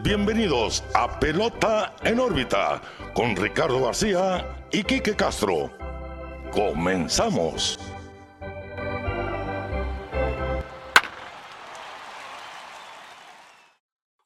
Bienvenidos a Pelota en órbita con Ricardo García y Quique Castro. Comenzamos.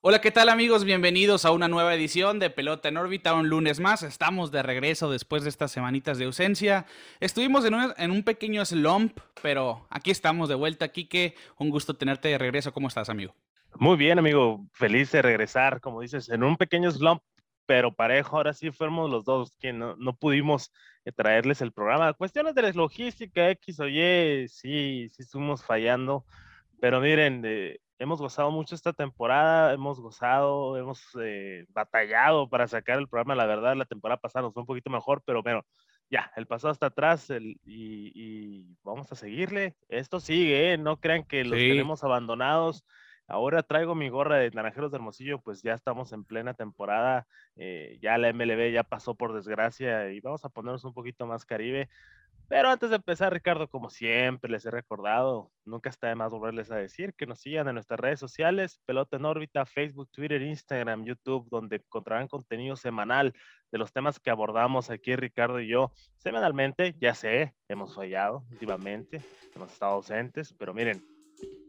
Hola, ¿qué tal amigos? Bienvenidos a una nueva edición de Pelota en órbita, un lunes más. Estamos de regreso después de estas semanitas de ausencia. Estuvimos en un, pequeño slump, pero aquí estamos de vuelta. Quique, un gusto tenerte de regreso. ¿Cómo estás, amigo? Muy bien, amigo. Feliz de regresar, como dices, en un pequeño slump, pero parejo. Ahora sí fuimos los dos que no, no pudimos eh, traerles el programa. Cuestiones de logística, X o Y, sí, sí estuvimos fallando. Pero miren, eh, hemos gozado mucho esta temporada, hemos gozado, hemos eh, batallado para sacar el programa. La verdad, la temporada pasada nos fue un poquito mejor, pero bueno, ya, el pasado está atrás y, y, vamos a seguirle. Esto sigue, ¿eh? no crean que los tenemos abandonados. Ahora traigo mi gorra de Naranjeros de Hermosillo, pues ya estamos en plena temporada, eh, ya la MLB ya pasó por desgracia y vamos a ponernos un poquito más Caribe. Pero antes de empezar, Ricardo, como siempre les he recordado, nunca está de más volverles a decir que nos sigan en nuestras redes sociales, Pelota en órbita, Facebook, Twitter, Instagram, YouTube, donde encontrarán contenido semanal de los temas que abordamos aquí Ricardo y yo semanalmente. Ya sé, hemos fallado últimamente, hemos estado ausentes, pero miren,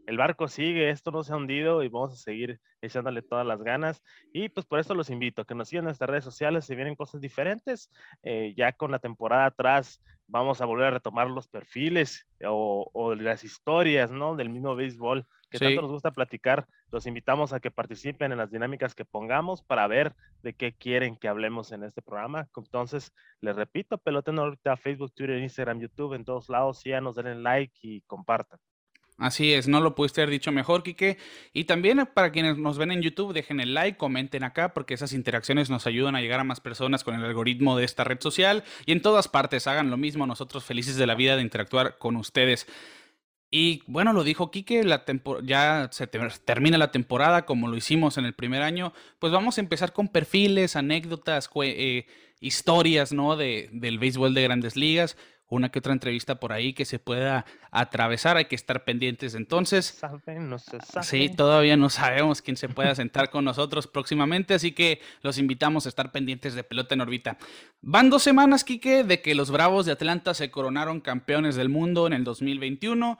el barco sigue, esto no se ha hundido y vamos a seguir echándole todas las ganas. Y pues por eso los invito a que nos sigan en nuestras redes sociales, si vienen cosas diferentes. Eh, ya con la temporada atrás vamos a volver a retomar los perfiles o, o las historias, ¿no? Del mismo béisbol que tanto nos gusta platicar. Los invitamos a que participen en las dinámicas que pongamos para ver de qué quieren que hablemos en este programa. Entonces, les repito, peloten ahorita Facebook, Twitter, Instagram, YouTube, en todos lados. Síganos, denle like y compartan. Así es, no lo pudiste haber dicho mejor, Quique. Y también eh, para quienes nos ven en YouTube, dejen el like, comenten acá, porque esas interacciones nos ayudan a llegar a más personas con el algoritmo de esta red social. Y en todas partes hagan lo mismo, nosotros felices de la vida de interactuar con ustedes. Y bueno, lo dijo Quique, ya se termina la temporada como lo hicimos en el primer año. Pues vamos a empezar con perfiles, anécdotas, eh, historias ¿no? de, del béisbol de grandes ligas una que otra entrevista por ahí que se pueda atravesar, hay que estar pendientes entonces. no se sabe. Sí, todavía no sabemos quién se pueda sentar con nosotros próximamente, así que los invitamos a estar pendientes de Pelota en órbita. Van dos semanas, Quique, de que los Bravos de Atlanta se coronaron campeones del mundo en el 2021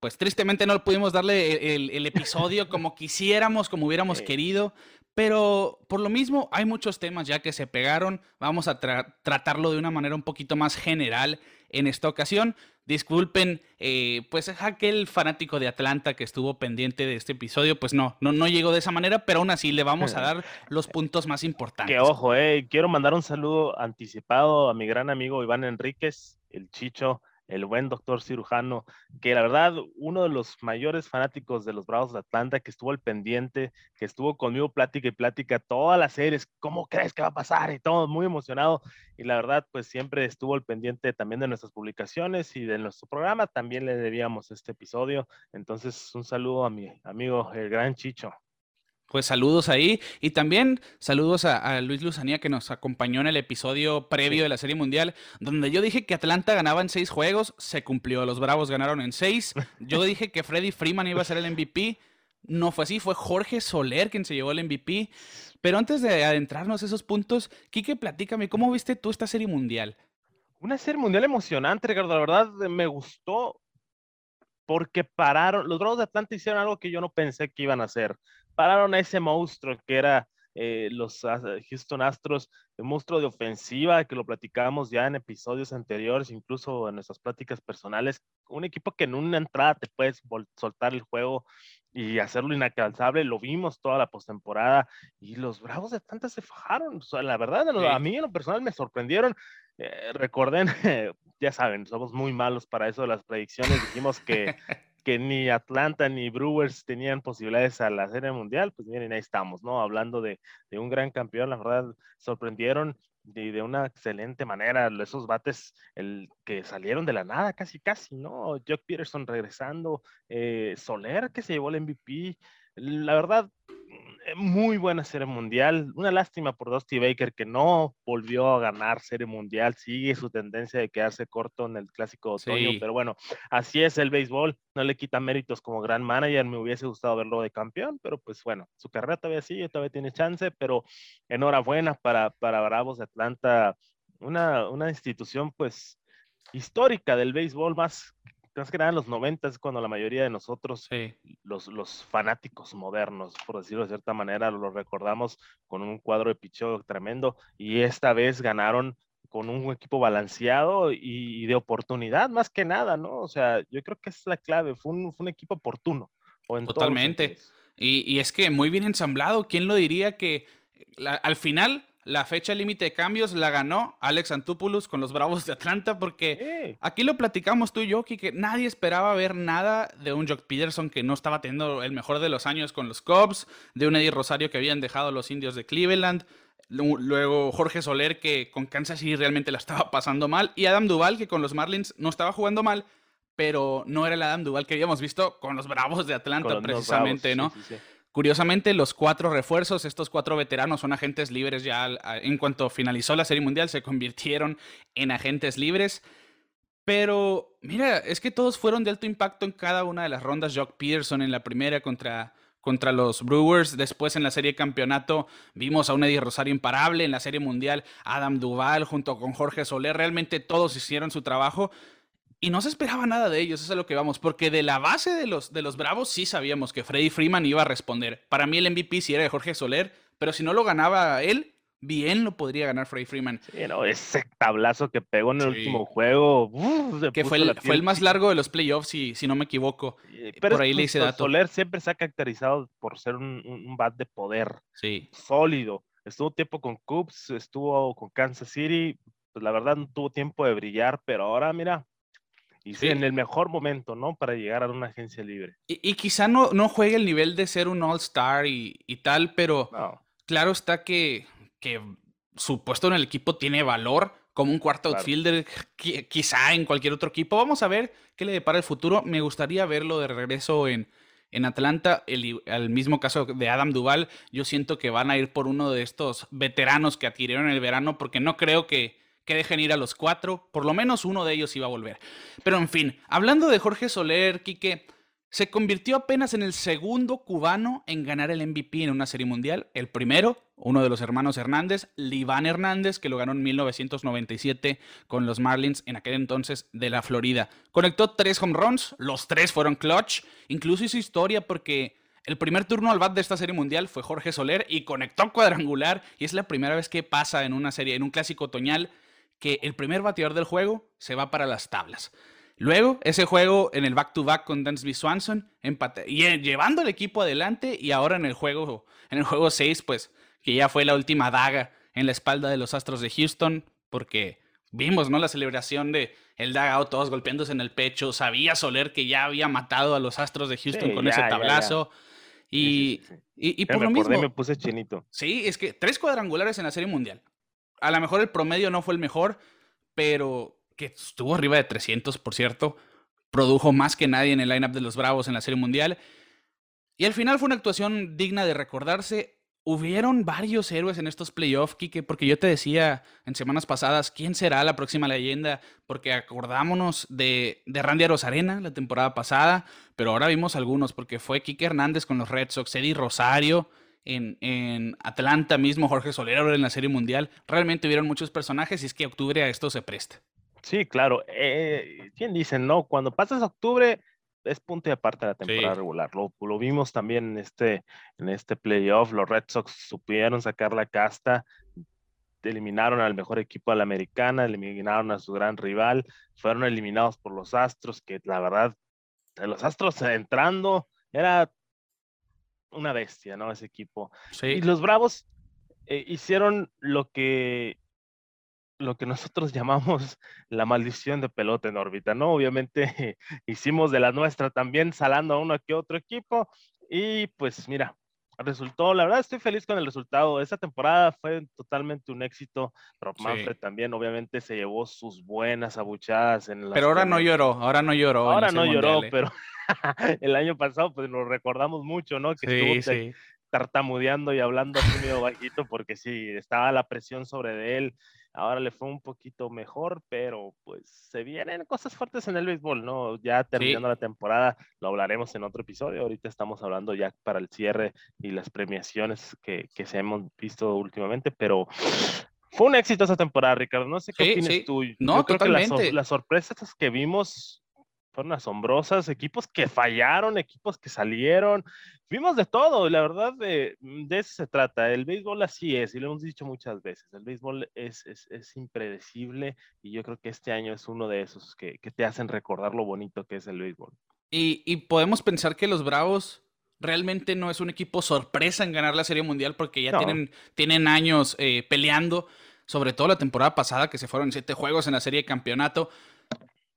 pues tristemente no pudimos darle el, episodio como quisiéramos, como hubiéramos querido, pero por lo mismo hay muchos temas ya que se pegaron, vamos a tratarlo de una manera un poquito más general en esta ocasión. Disculpen, eh, pues aquel fanático de Atlanta que estuvo pendiente de este episodio, pues no, no, no llegó de esa manera, pero aún así le vamos a dar los puntos más importantes. Que ojo, eh, quiero mandar un saludo anticipado a mi gran amigo Iván Enríquez, el Chicho, el buen doctor cirujano, que la verdad, uno de los mayores fanáticos de los Bravos de Atlanta, que estuvo al pendiente, que estuvo conmigo plática y plática todas las series, ¿cómo crees que va a pasar? Y todo muy emocionado. Y la verdad, pues siempre estuvo al pendiente también de nuestras publicaciones y de nuestro programa. También le debíamos este episodio. Entonces, un saludo a mi amigo, el gran Chicho. Pues saludos ahí y también saludos a, Luis Luzanía que nos acompañó en el episodio previo de la Serie Mundial, donde yo dije que Atlanta ganaba en seis juegos, se cumplió, los Bravos ganaron en seis. Yo dije que Freddy Freeman iba a ser el MVP, no fue así, fue Jorge Soler quien se llevó el MVP. Pero antes de adentrarnos a esos puntos, Quique, platícame, ¿cómo viste tú esta Serie Mundial? Una Serie Mundial emocionante, Ricardo, la verdad me gustó porque pararon, los Bravos de Atlanta hicieron algo que yo no pensé que iban a hacer pararon a ese monstruo que era eh, los Houston Astros, el monstruo de ofensiva, que lo platicábamos ya en episodios anteriores, incluso en nuestras pláticas personales, un equipo que en una entrada te puedes soltar el juego y hacerlo inalcanzable, lo vimos toda la postemporada y los Bravos de Atlanta se fajaron, la verdad, a mí en lo personal me sorprendieron, eh, recorden, ya saben, somos muy malos para eso de las predicciones, dijimos que que ni Atlanta ni Brewers tenían posibilidades a la Serie Mundial, pues miren, ahí estamos, ¿no? Hablando de, un gran campeón, la verdad, sorprendieron de, de, una excelente manera esos bates el, que salieron de la nada, casi, casi, ¿no? Jock Peterson regresando, eh, Soler que se llevó el MVP. La verdad, eh, muy buena serie mundial. Una lástima por Dusty Baker que no volvió a ganar serie mundial. Sigue su tendencia de quedarse corto en el clásico de otoño, pero bueno, así es el béisbol. No le quita méritos como gran manager. Me hubiese gustado verlo de campeón, pero pues bueno, su carrera todavía sigue, todavía tiene chance. Pero enhorabuena para, para Bravos de Atlanta, una, una institución pues histórica del béisbol más más que nada en los 90 es cuando la mayoría de nosotros, los, los fanáticos modernos, por decirlo de cierta manera, lo recordamos con un cuadro de picheo tremendo y esta vez ganaron con un equipo balanceado y, de oportunidad más que nada, ¿no? O sea, yo creo que es la clave, fue un, fue un equipo oportuno. Totalmente. Y, y, es que muy bien ensamblado, ¿quién lo diría que al final la fecha límite de cambios la ganó Alex Antúpoulos con los Bravos de Atlanta, porque aquí lo platicamos tú y yo, que nadie esperaba ver nada de un Jock Peterson que no estaba teniendo el mejor de los años con los Cubs, de un Eddie Rosario que habían dejado los indios de Cleveland, luego Jorge Soler que con Kansas City realmente la estaba pasando mal, y Adam Duval que con los Marlins no estaba jugando mal, pero no era el Adam Duval que habíamos visto con los Bravos de Atlanta precisamente, ¿no? Curiosamente, los cuatro refuerzos, estos cuatro veteranos son agentes libres ya en cuanto finalizó la Serie Mundial, se convirtieron en agentes libres. Pero mira, es que todos fueron de alto impacto en cada una de las rondas. Jock Peterson en la primera contra, contra los Brewers. Después en la serie campeonato vimos a un Eddie Rosario imparable. En la serie mundial, Adam Duval junto con Jorge Soler. Realmente todos hicieron su trabajo. Y no se esperaba nada de ellos, eso es a lo que vamos, porque de la base de los, de los Bravos sí sabíamos que Freddy Freeman iba a responder. Para mí el MVP sí era de Jorge Soler, pero si no lo ganaba él, bien lo podría ganar Freddy Freeman. Sí, ese tablazo que pegó en el último juego. que fue el, fue el, más largo de los playoffs, si, si no me equivoco. Pero por ahí le hice dato. Soler siempre se ha caracterizado por ser un, un bat de poder. Sí. Sólido. Estuvo tiempo con Cubs, estuvo con Kansas City. Pues la verdad no tuvo tiempo de brillar, pero ahora mira, y sí. en el mejor momento, ¿no? Para llegar a una agencia libre. Y, quizá no, no juegue el nivel de ser un All-Star y, tal, pero claro está que, que su puesto en el equipo tiene valor como un cuarto outfielder, quizá en cualquier otro equipo. Vamos a ver qué le depara el futuro. Me gustaría verlo de regreso en, en Atlanta. El, el, mismo caso de Adam Duval, yo siento que van a ir por uno de estos veteranos que adquirieron en el verano, porque no creo que que dejen ir a los cuatro, por lo menos uno de ellos iba a volver. Pero en fin, hablando de Jorge Soler, Quique, se convirtió apenas en el segundo cubano en ganar el MVP en una serie mundial. El primero, uno de los hermanos Hernández, Liván Hernández, que lo ganó en 1997 con los Marlins en aquel entonces de la Florida. Conectó tres home runs, los tres fueron clutch, incluso hizo historia porque el primer turno al bat de esta serie mundial fue Jorge Soler y conectó cuadrangular y es la primera vez que pasa en una serie, en un clásico otoñal que el primer bateador del juego se va para las tablas. Luego, ese juego en el back-to-back con Dansby Swanson, empate, y llevando al equipo adelante, y ahora en el juego, en el juego 6, pues, que ya fue la última daga en la espalda de los Astros de Houston, porque vimos, ¿no? La celebración de el dagao, todos golpeándose en el pecho. Sabía Soler que ya había matado a los Astros de Houston con ese tablazo. Y, y, por lo mismo. me puse chinito. Sí, es que tres cuadrangulares en la Serie Mundial a lo mejor el promedio no fue el mejor, pero que estuvo arriba de 300, por cierto. Produjo más que nadie en el lineup de los Bravos en la Serie Mundial. Y al final fue una actuación digna de recordarse. Hubieron varios héroes en estos playoffs, Kike, porque yo te decía en semanas pasadas quién será la próxima leyenda, porque acordámonos de, de Randy Arozarena la temporada pasada, pero ahora vimos algunos, porque fue Kike Hernández con los Red Sox, Eddie Rosario, en, Atlanta mismo, Jorge Solero en la Serie Mundial. Realmente hubieron muchos personajes y es que octubre a esto se presta. Sí, claro. Eh, ¿Quién dice, no? Cuando pasas octubre es punto y aparte de la temporada regular. Lo, lo, vimos también en este, en este playoff. Los Red Sox supieron sacar la casta, eliminaron al mejor equipo de la americana, eliminaron a su gran rival, fueron eliminados por los Astros, que la verdad, los Astros entrando era una bestia, ¿no? Ese equipo. Y los Bravos eh, hicieron lo que lo que nosotros llamamos la maldición de pelota en órbita, ¿no? Obviamente hicimos de la nuestra también salando a uno que otro equipo y pues mira, resultó, la verdad estoy feliz con el resultado. Esta temporada fue totalmente un éxito. Rob Manfred también obviamente se llevó sus buenas abuchadas en la Pero ahora no lloró, ahora no lloró. Ahora no lloró, ¿eh? pero el año pasado pues lo recordamos mucho, ¿no? Que estuvo tartamudeando y hablando así medio bajito porque sí, estaba la presión sobre él. Ahora le fue un poquito mejor, pero pues se vienen cosas fuertes en el béisbol, ¿no? Ya terminando la temporada, lo hablaremos en otro episodio. Ahorita estamos hablando ya para el cierre y las premiaciones que, que se hemos visto últimamente, pero fue un éxito esa temporada, Ricardo. No sé qué opinas tú. No, Yo creo totalmente. que las, sorpresas que vimos fueron asombrosas, equipos que fallaron, equipos que salieron, vimos de todo, la verdad de, de, eso se trata, el béisbol así es, y lo hemos dicho muchas veces, el béisbol es, es, es impredecible y yo creo que este año es uno de esos que, que te hacen recordar lo bonito que es el béisbol. Y, y, podemos pensar que los Bravos realmente no es un equipo sorpresa en ganar la Serie Mundial porque ya tienen, tienen años eh, peleando, sobre todo la temporada pasada que se fueron siete juegos en la Serie de Campeonato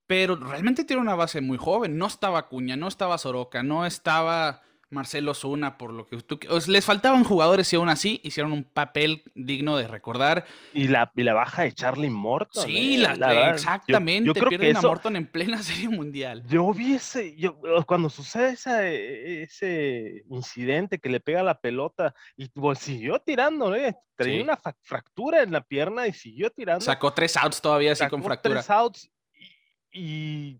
pero realmente tiene una base muy joven. No estaba Cuña, no estaba Soroka, no estaba Marcelo Zuna, por lo que tú... les faltaban jugadores y aún así hicieron un papel digno de recordar. Y la, la baja de Charlie Morton. Sí, ¿eh? la, exactamente. Yo, creo Pierden que a Morton en plena Serie Mundial. Yo vi ese... Yo, cuando sucede ese, ese incidente que le pega la pelota y pues, siguió tirando, ¿eh? Tenía una fractura en la pierna y siguió tirando. Sacó tres outs todavía así con fractura. Tres outs y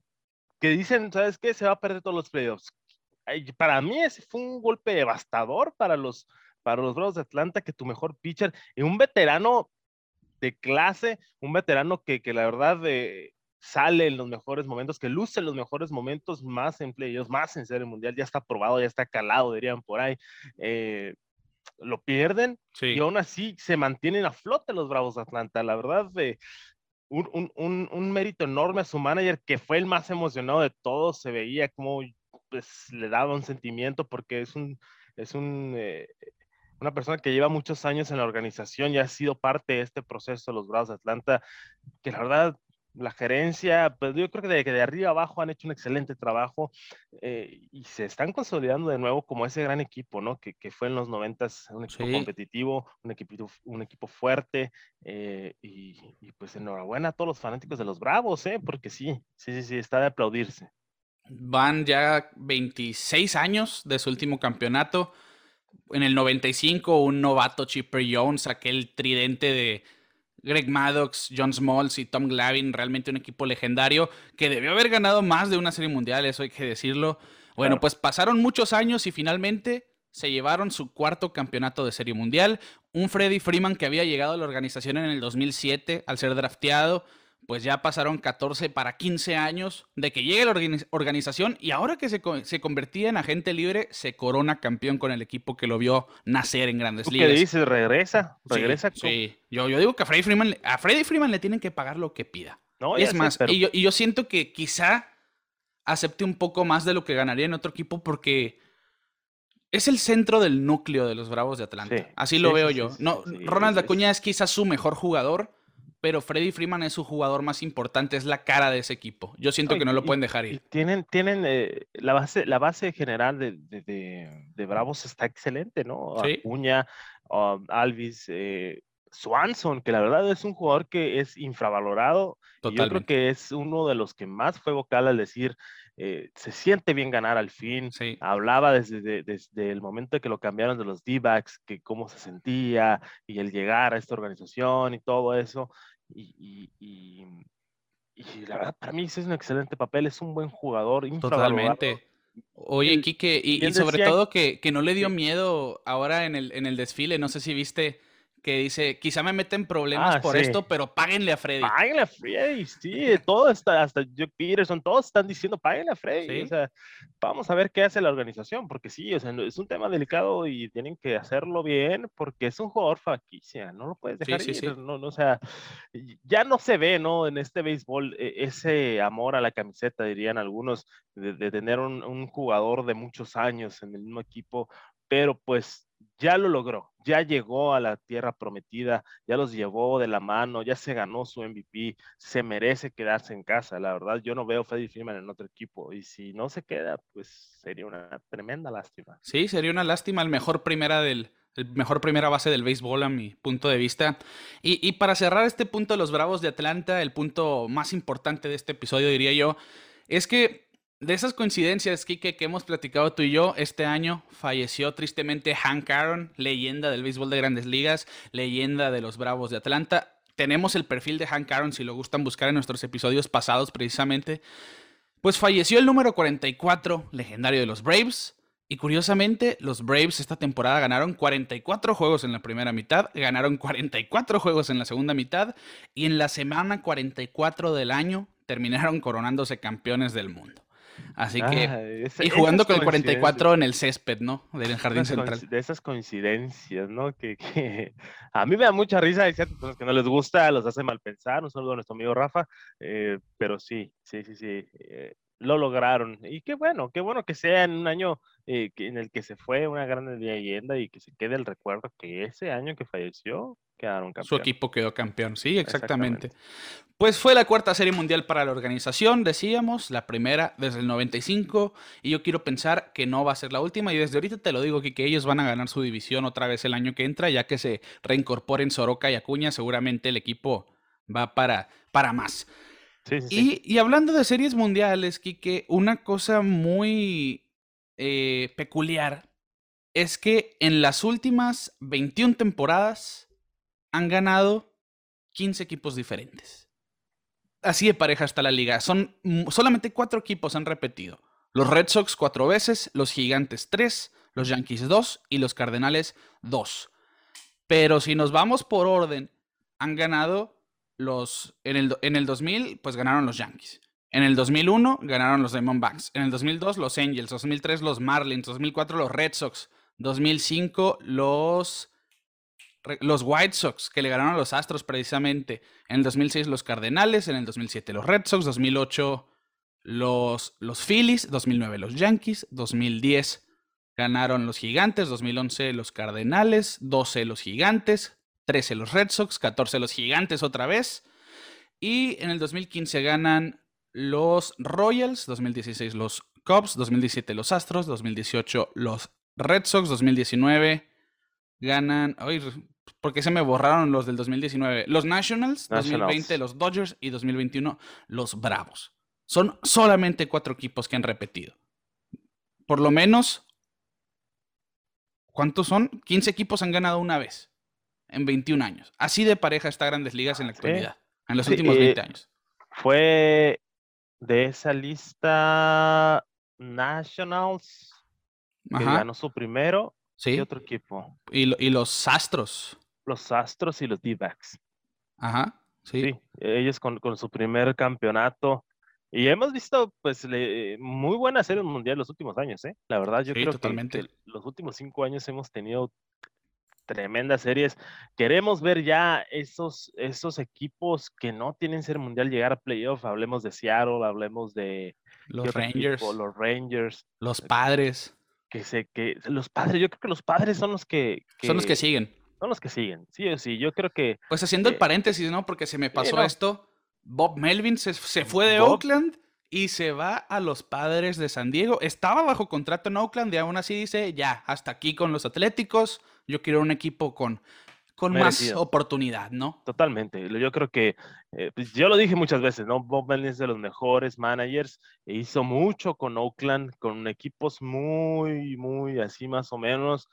que dicen, ¿sabes qué? Se va a perder todos los playoffs. Para mí ese fue un golpe devastador para los, para los Bravos de Atlanta, que tu mejor pitcher, y un veterano de clase, un veterano que, que la verdad de, sale en los mejores momentos, que luce en los mejores momentos, más en playoffs, más en serie mundial, ya está probado, ya está calado, dirían por ahí. Eh, lo pierden y aún así se mantienen a flote los Bravos de Atlanta. La verdad, de un, un, un, mérito enorme a su manager, que fue el más emocionado de todos, se veía como pues, le daba un sentimiento porque es un, es un, eh, una persona que lleva muchos años en la organización y ha sido parte de este proceso de los Bravos de Atlanta, que la verdad la gerencia, pues yo creo que de, que de arriba abajo han hecho un excelente trabajo eh, y se están consolidando de nuevo como ese gran equipo, ¿no? Que, que fue en los noventas un equipo competitivo, un equipo, un equipo fuerte eh, y, y, pues enhorabuena a todos los fanáticos de los Bravos, ¿eh? Porque sí, sí, sí, sí, está de aplaudirse. Van ya 26 años de su último campeonato. En el 95, un novato Chipper Jones, aquel tridente de Greg Maddox, John Smalls y Tom Glavin, realmente un equipo legendario que debió haber ganado más de una serie mundial, eso hay que decirlo. Bueno, pues pasaron muchos años y finalmente se llevaron su cuarto campeonato de serie mundial. Un Freddie Freeman que había llegado a la organización en el 2007 al ser drafteado pues ya pasaron 14 para 15 años de que llegue la organización y ahora que se, se, convertía en agente libre, se corona campeón con el equipo que lo vio nacer en grandes ligas. ¿Qué dices? ¿Regresa? ¿Regresa? Sí, Yo, yo digo que a Freddy Freeman, a Freddie Freeman le tienen que pagar lo que pida. No, es más, y, yo, y yo siento que quizá acepte un poco más de lo que ganaría en otro equipo porque es el centro del núcleo de los Bravos de Atlanta. Así lo veo yo. No, Ronald Acuña es quizás su mejor jugador, pero Freddy Freeman es su jugador más importante, es la cara de ese equipo. Yo siento que no lo pueden dejar ir. tienen tienen eh, la, base, la base general de, de, Bravos está excelente, ¿no? Sí. Acuña, um, Alvis, eh, Swanson, que la verdad es un jugador que es infravalorado. Y yo creo que es uno de los que más fue vocal al decir, eh, se siente bien ganar al fin. Hablaba desde, desde, el momento de que lo cambiaron de los D-backs, que cómo se sentía y el llegar a esta organización y todo eso. Y, y, la verdad, para mí es un excelente papel, es un buen jugador. Totalmente. Oye, Kike, y, y sobre todo que, que, no le dio miedo ahora en el, en el desfile, no sé si viste que dice, quizá me meten problemas ah, por esto, pero páguenle a Freddy. Páguenle a Freddy, sí, todo está, hasta Joe Peterson, todos están diciendo, páguenle a Freddy. O sea, vamos a ver qué hace la organización, porque sí, o sea, es un tema delicado y tienen que hacerlo bien, porque es un jugador franquicia, no lo puedes dejar ir, no, no, o sea, ya no se ve, ¿no? En este béisbol, e, ese amor a la camiseta, dirían algunos, de, tener un, un jugador de muchos años en el mismo equipo, pero pues ya lo logró, ya llegó a la tierra prometida, ya los llevó de la mano, ya se ganó su MVP, se merece quedarse en casa. La verdad, yo no veo a Freddy Freeman en otro equipo y si no se queda, pues sería una tremenda lástima. Sí, sería una lástima el mejor primera del el mejor primera base del béisbol a mi punto de vista. Y, y para cerrar este punto de los Bravos de Atlanta, el punto más importante de este episodio, diría yo, es que de esas coincidencias, Kike, que hemos platicado tú y yo, este año falleció tristemente Hank Aaron, leyenda del béisbol de grandes ligas, leyenda de los Bravos de Atlanta. Tenemos el perfil de Hank Aaron, si lo gustan buscar en nuestros episodios pasados precisamente. Pues falleció el número 44, legendario de los Braves. Y curiosamente, los Braves esta temporada ganaron 44 juegos en la primera mitad, ganaron 44 juegos en la segunda mitad y en la semana 44 del año terminaron coronándose campeones del mundo. Así que. Ah, y jugando con el 44 en el césped, ¿no? Del jardín central. De esas coincidencias, ¿no? Que, a mí me da mucha risa. Hay ciertas personas que no les gusta, los hace mal pensar. Un saludo a nuestro amigo Rafa. Eh, pero sí, sí, sí, sí. Eh, lo lograron. Y qué bueno, qué bueno que sea en un año eh, en el que se fue una gran leyenda y que se quede el recuerdo que ese año que falleció quedaron campeón. Su equipo quedó campeón, sí, exactamente. Pues fue la cuarta serie mundial para la organización, decíamos, la primera desde el 95, y yo quiero pensar que no va a ser la última, y desde ahorita te lo digo, que, que ellos van a ganar su división otra vez el año que entra, ya que se reincorporen Soroka y Acuña, seguramente el equipo va para, para más. Y, hablando de series mundiales, Kike, una cosa muy eh, peculiar es que en las últimas 21 temporadas han ganado 15 equipos diferentes. Así de pareja está la liga. Son solamente cuatro equipos han repetido. Los Red Sox cuatro veces, los Gigantes tres, los Yankees dos y los Cardenales dos. Pero si nos vamos por orden, han ganado los, en el, en el 2000, pues ganaron los Yankees. En el 2001 ganaron los Diamondbacks. En el 2002 los Angels. 2003 los Marlins. 2004 los Red Sox. 2005 los, los White Sox, que le ganaron a los Astros precisamente. En el 2006 los Cardenales. En el 2007 los Red Sox. 2008 los, los Phillies. 2009 los Yankees. 2010 ganaron los Gigantes. 2011 los Cardenales. 12 los Gigantes. 13 los Red Sox, 14 los Gigantes otra vez. Y en el 2015 ganan los Royals, 2016 los Cubs, 2017 los Astros, 2018 los Red Sox, 2019 ganan... Ay, ¿Por qué se me borraron los del 2019? Los Nationals, 2020 los Dodgers y 2021 los Bravos. Son solamente cuatro equipos que han repetido. Por lo menos, ¿cuántos son? 15 equipos han ganado una vez en 21 años. Así de pareja está Grandes Ligas en la actualidad, en los últimos 20 eh, años. Fue de esa lista Nationals, que ganó su primero, sí. y otro equipo. Y, los Astros. Los Astros y los D-Backs. Ajá, sí. ellos con, su primer campeonato. Y hemos visto, pues, muy buena serie mundial los últimos años, ¿eh? La verdad, yo creo totalmente. que los últimos cinco años hemos tenido tremendas series. Queremos ver ya esos, esos equipos que no tienen ser mundial llegar a playoff. Hablemos de Seattle, hablemos de los Rangers, los Rangers, los Padres. Que sé que los padres, yo creo que los padres son los que, son los que siguen. Son los que siguen. Sí o sí, yo creo que. Pues haciendo el paréntesis, ¿no? Porque se me pasó esto. Bob Melvin se, fue de Oakland y se va a los padres de San Diego. Estaba bajo contrato en Oakland y aún así dice, ya, hasta aquí con los Atléticos yo quiero un equipo con, con más oportunidad, ¿no? Totalmente. Yo creo que, eh, pues yo lo dije muchas veces, ¿no? Bob Melvin es de los mejores managers, e hizo mucho con Oakland, con equipos muy, muy así más o menos.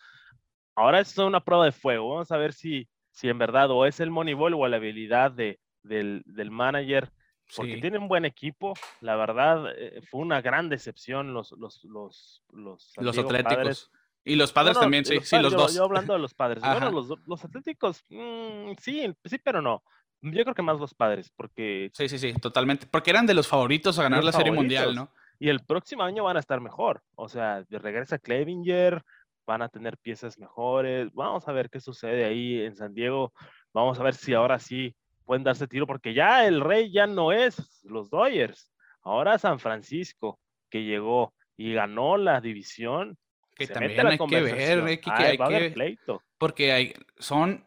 Ahora es una prueba de fuego. Vamos a ver si, si en verdad o es el Moneyball o la habilidad de, del, del manager porque tiene un buen equipo. La verdad, eh, fue una gran decepción los, los, los, los, los Atléticos. Y los padres también, sí, sí, los dos. Yo hablando de los padres. bueno, los, los atléticos, mm, sí, sí, pero no. Yo creo que más los padres, porque... Sí, sí, sí, totalmente. Porque eran de los favoritos a ganar la Serie Mundial, ¿no? Y el próximo año van a estar mejor. O sea, regresa Clevinger, van a tener piezas mejores. Vamos a ver qué sucede ahí en San Diego. Vamos a ver si ahora sí pueden darse tiro, porque ya el rey ya no es los Dodgers. Ahora San Francisco, que llegó y ganó la división que también hay que ver, hay que, porque hay, son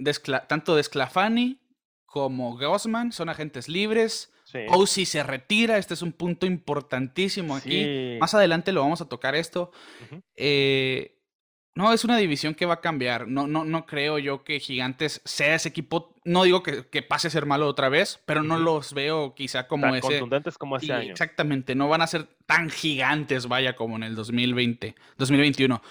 tanto de Sclafani como Gaussman, son agentes libres. O si se retira, este es un punto importantísimo aquí. Más adelante lo vamos a tocar esto. Eh, No, es una división que va a cambiar. No, no, no creo yo que Gigantes sea ese equipo. No digo que, pase a ser malo otra vez, pero no los veo quizá como tan ese. contundentes como ese año. Exactamente, no van a ser tan gigantes, vaya, como en el 2020, 2021.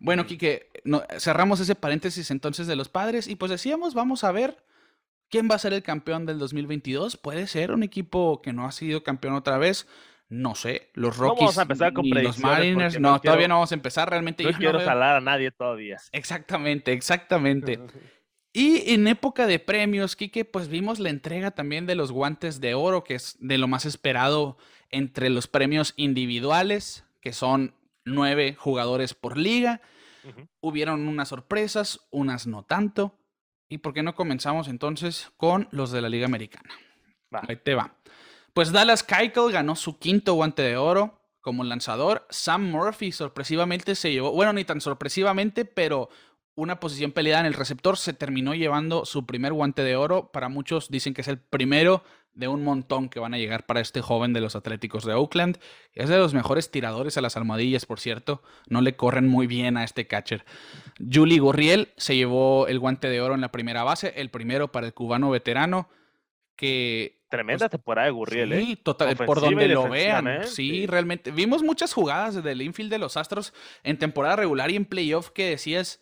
Bueno, Kike, cerramos ese paréntesis entonces de los padres y pues decíamos, vamos a ver quién va a ser el campeón del 2022. Puede ser un equipo que no ha sido campeón otra vez. No sé, los Rockies y los Mariners, no, todavía no vamos a empezar realmente. No quiero salar a nadie todavía. Exactamente, exactamente. y en época de premios, Kike, pues vimos la entrega también de los guantes de oro, que es de lo más esperado entre los premios individuales, que son nueve jugadores por liga. Hubieron unas sorpresas, unas no tanto. ¿Y por qué no comenzamos entonces con los de la Liga Americana? Ahí te va. Pues Dallas Keuchel ganó su quinto guante de oro como lanzador. Sam Murphy sorpresivamente se llevó, bueno, ni tan sorpresivamente, pero una posición peleada en el receptor se terminó llevando su primer guante de oro. Para muchos dicen que es el primero de un montón que van a llegar para este joven de los Atléticos de Oakland. Es de los mejores tiradores a las almohadillas, por cierto. No le corren muy bien a este catcher. Julie Gurriel se llevó el guante de oro en la primera base, el primero para el cubano veterano que Tremenda pues, temporada de Gurriel, sí, ¿eh? total, por donde lo vean. Sí, realmente. Vimos muchas jugadas desde el infield de los Astros en temporada regular y en playoff que decías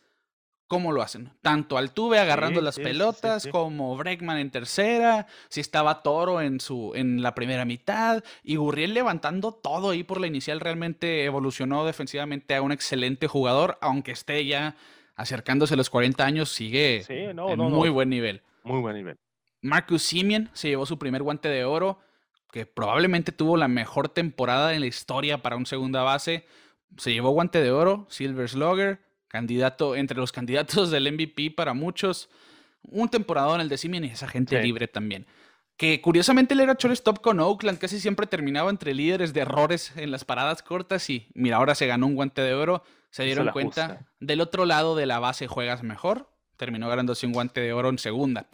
cómo lo hacen. Tanto Altuve agarrando las pelotas, como Bregman en tercera, si estaba Toro en, su, en la primera mitad, y Gurriel levantando todo ahí por la inicial. Realmente evolucionó defensivamente a un excelente jugador, aunque esté ya acercándose a los 40 años, sigue en muy buen nivel. Muy buen nivel. Marcus Simeon se llevó su primer guante de oro, que probablemente tuvo la mejor temporada en la historia para un segunda base. Se llevó guante de oro, Silver Slugger, candidato entre los candidatos del MVP para muchos. Un temporador en el de Simeon y esa gente libre también. Que curiosamente él era shortstop con Oakland, casi siempre terminaba entre líderes de errores en las paradas cortas y mira, ahora se ganó un guante de oro. Se dieron cuenta, del otro lado de la base juegas mejor. Terminó ganándose un guante de oro en segunda.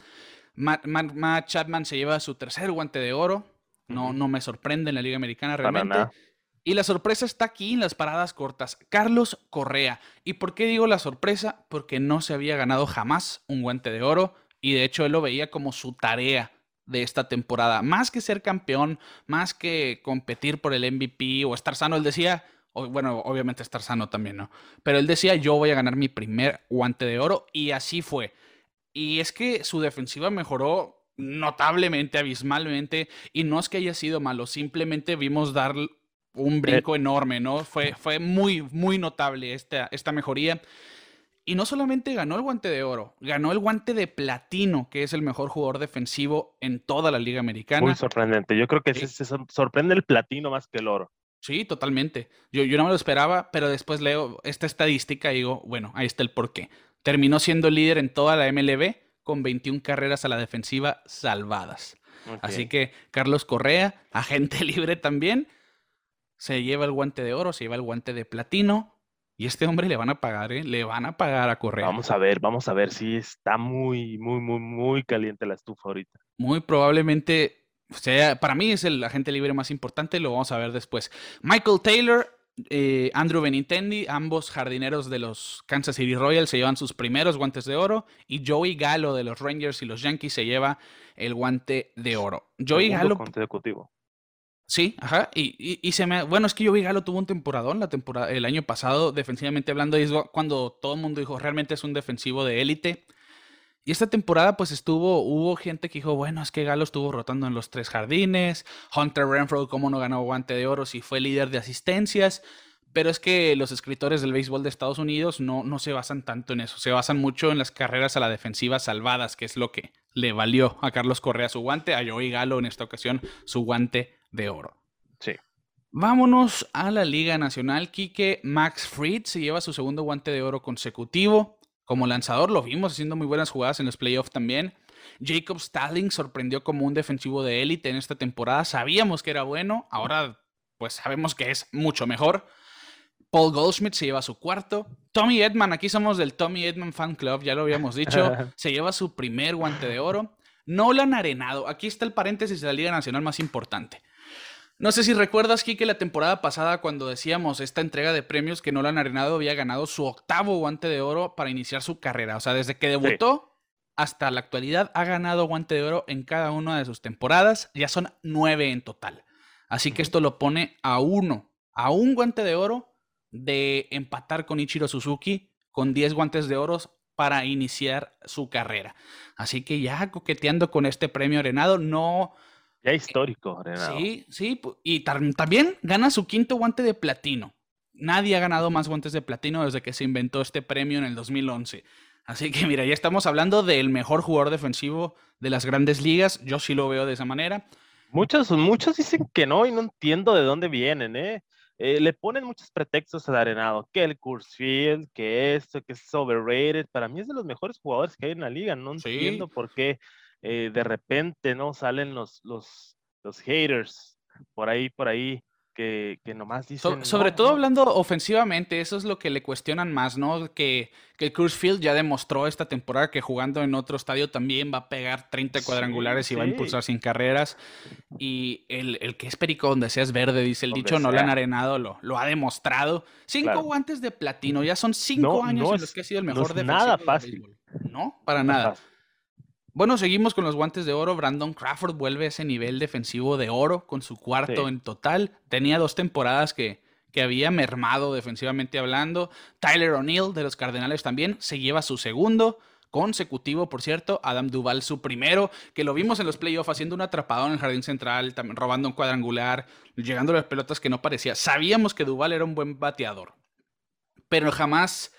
Matt, Chapman se lleva su tercer guante de oro. No, no me sorprende en la Liga Americana realmente. Y la sorpresa está aquí en las paradas cortas. Carlos Correa. ¿Y por qué digo la sorpresa? Porque no se había ganado jamás un guante de oro. Y de hecho él lo veía como su tarea de esta temporada. Más que ser campeón, más que competir por el MVP o estar sano, él decía, bueno, obviamente estar sano también, ¿no? Pero él decía, yo voy a ganar mi primer guante de oro. Y así fue. Y es que su defensiva mejoró notablemente, abismalmente, y no es que haya sido malo, simplemente vimos dar un eh. brinco enorme, ¿no? Fue, fue muy, muy notable esta, esta mejoría. Y no solamente ganó el guante de oro, ganó el guante de platino, que es el mejor jugador defensivo en toda la Liga Americana. Muy sorprendente. Yo creo que se, sorprende el platino más que el oro. Sí, totalmente. Yo, yo no me lo esperaba, pero después leo esta estadística y digo, bueno, ahí está el porqué. Terminó siendo líder en toda la MLB con 21 carreras a la defensiva salvadas. Así que Carlos Correa, agente libre también, se lleva el guante de oro, se lleva el guante de platino. Y este hombre le van a pagar, ¿eh? Le van a pagar a Correa. Vamos a ver, vamos a ver si está muy, muy, muy, muy caliente la estufa ahorita. Muy probablemente sea, para mí es el agente libre más importante, lo vamos a ver después. Michael Taylor eh, Andrew Benintendi, ambos jardineros de los Kansas City Royals, se llevan sus primeros guantes de oro. Y Joey Gallo de los Rangers y los Yankees se lleva el guante de oro. Joey Gallo. Sí, ajá. Y, y, se me. Bueno, es que Joey Gallo tuvo un temporadón la temporada, el año pasado, defensivamente hablando, y es cuando todo el mundo dijo realmente es un defensivo de élite. Y esta temporada, pues estuvo, hubo gente que dijo, bueno, es que Galo estuvo rotando en los tres jardines. Hunter Renfro, ¿cómo no ganó guante de oro si fue líder de asistencias? Pero es que los escritores del béisbol de Estados Unidos no, no se basan tanto en eso. Se basan mucho en las carreras a la defensiva salvadas, que es lo que le valió a Carlos Correa su guante, a Joey Galo en esta ocasión su guante de oro. Sí. Vámonos a la Liga Nacional. Quique Max Fried se lleva su segundo guante de oro consecutivo. Como lanzador lo vimos haciendo muy buenas jugadas en los playoffs también. Jacob Stalling sorprendió como un defensivo de élite en esta temporada. Sabíamos que era bueno, ahora pues sabemos que es mucho mejor. Paul Goldschmidt se lleva su cuarto. Tommy Edman, aquí somos del Tommy Edman Fan Club, ya lo habíamos dicho, se lleva su primer guante de oro. Nolan Arenado, aquí está el paréntesis de la Liga Nacional más importante. No sé si recuerdas, que la temporada pasada cuando decíamos esta entrega de premios que Nolan Arenado había ganado su octavo guante de oro para iniciar su carrera. O sea, desde que debutó hasta la actualidad ha ganado guante de oro en cada una de sus temporadas. Ya son nueve en total. Así que esto lo pone a uno, a un guante de oro de empatar con Ichiro Suzuki con 10 guantes de oro para iniciar su carrera. Así que ya coqueteando con este premio Arenado, no... Ya histórico, Arenado. Sí, sí, y también gana su quinto guante de platino. Nadie ha ganado más guantes de platino desde que se inventó este premio en el 2011. Así que mira, ya estamos hablando del mejor jugador defensivo de las grandes ligas. Yo sí lo veo de esa manera. Muchos, muchos dicen que no y no entiendo de dónde vienen, ¿eh? Eh, le ponen muchos pretextos al Arenado, que el Field, que esto, que es overrated. Para mí es de los mejores jugadores que hay en la liga. No entiendo por qué eh, de repente no salen los, los, los haters por ahí, por ahí que, nomás dicen. sobre todo hablando ofensivamente, eso es lo que le cuestionan más, ¿no? Que, que el Field ya demostró esta temporada que jugando en otro estadio también va a pegar 30 cuadrangulares y va a impulsar sin carreras. Y el, el, que es perico donde seas verde, dice el dicho, no le han arenado, lo, lo ha demostrado. Cinco guantes de platino, ya son cinco años en los que ha sido el mejor no Nada fácil. No, para nada. Bueno, seguimos con los guantes de oro. Brandon Crawford vuelve a ese nivel defensivo de oro con su cuarto en total. Tenía dos temporadas que, que había mermado defensivamente hablando. Tyler O'Neill de los Cardenales también se lleva su segundo consecutivo, por cierto. Adam Duval su primero, que lo vimos en los playoffs haciendo un atrapado en el jardín central, también robando un cuadrangular, llegando a las pelotas que no parecía. Sabíamos que Duval era un buen bateador, pero jamás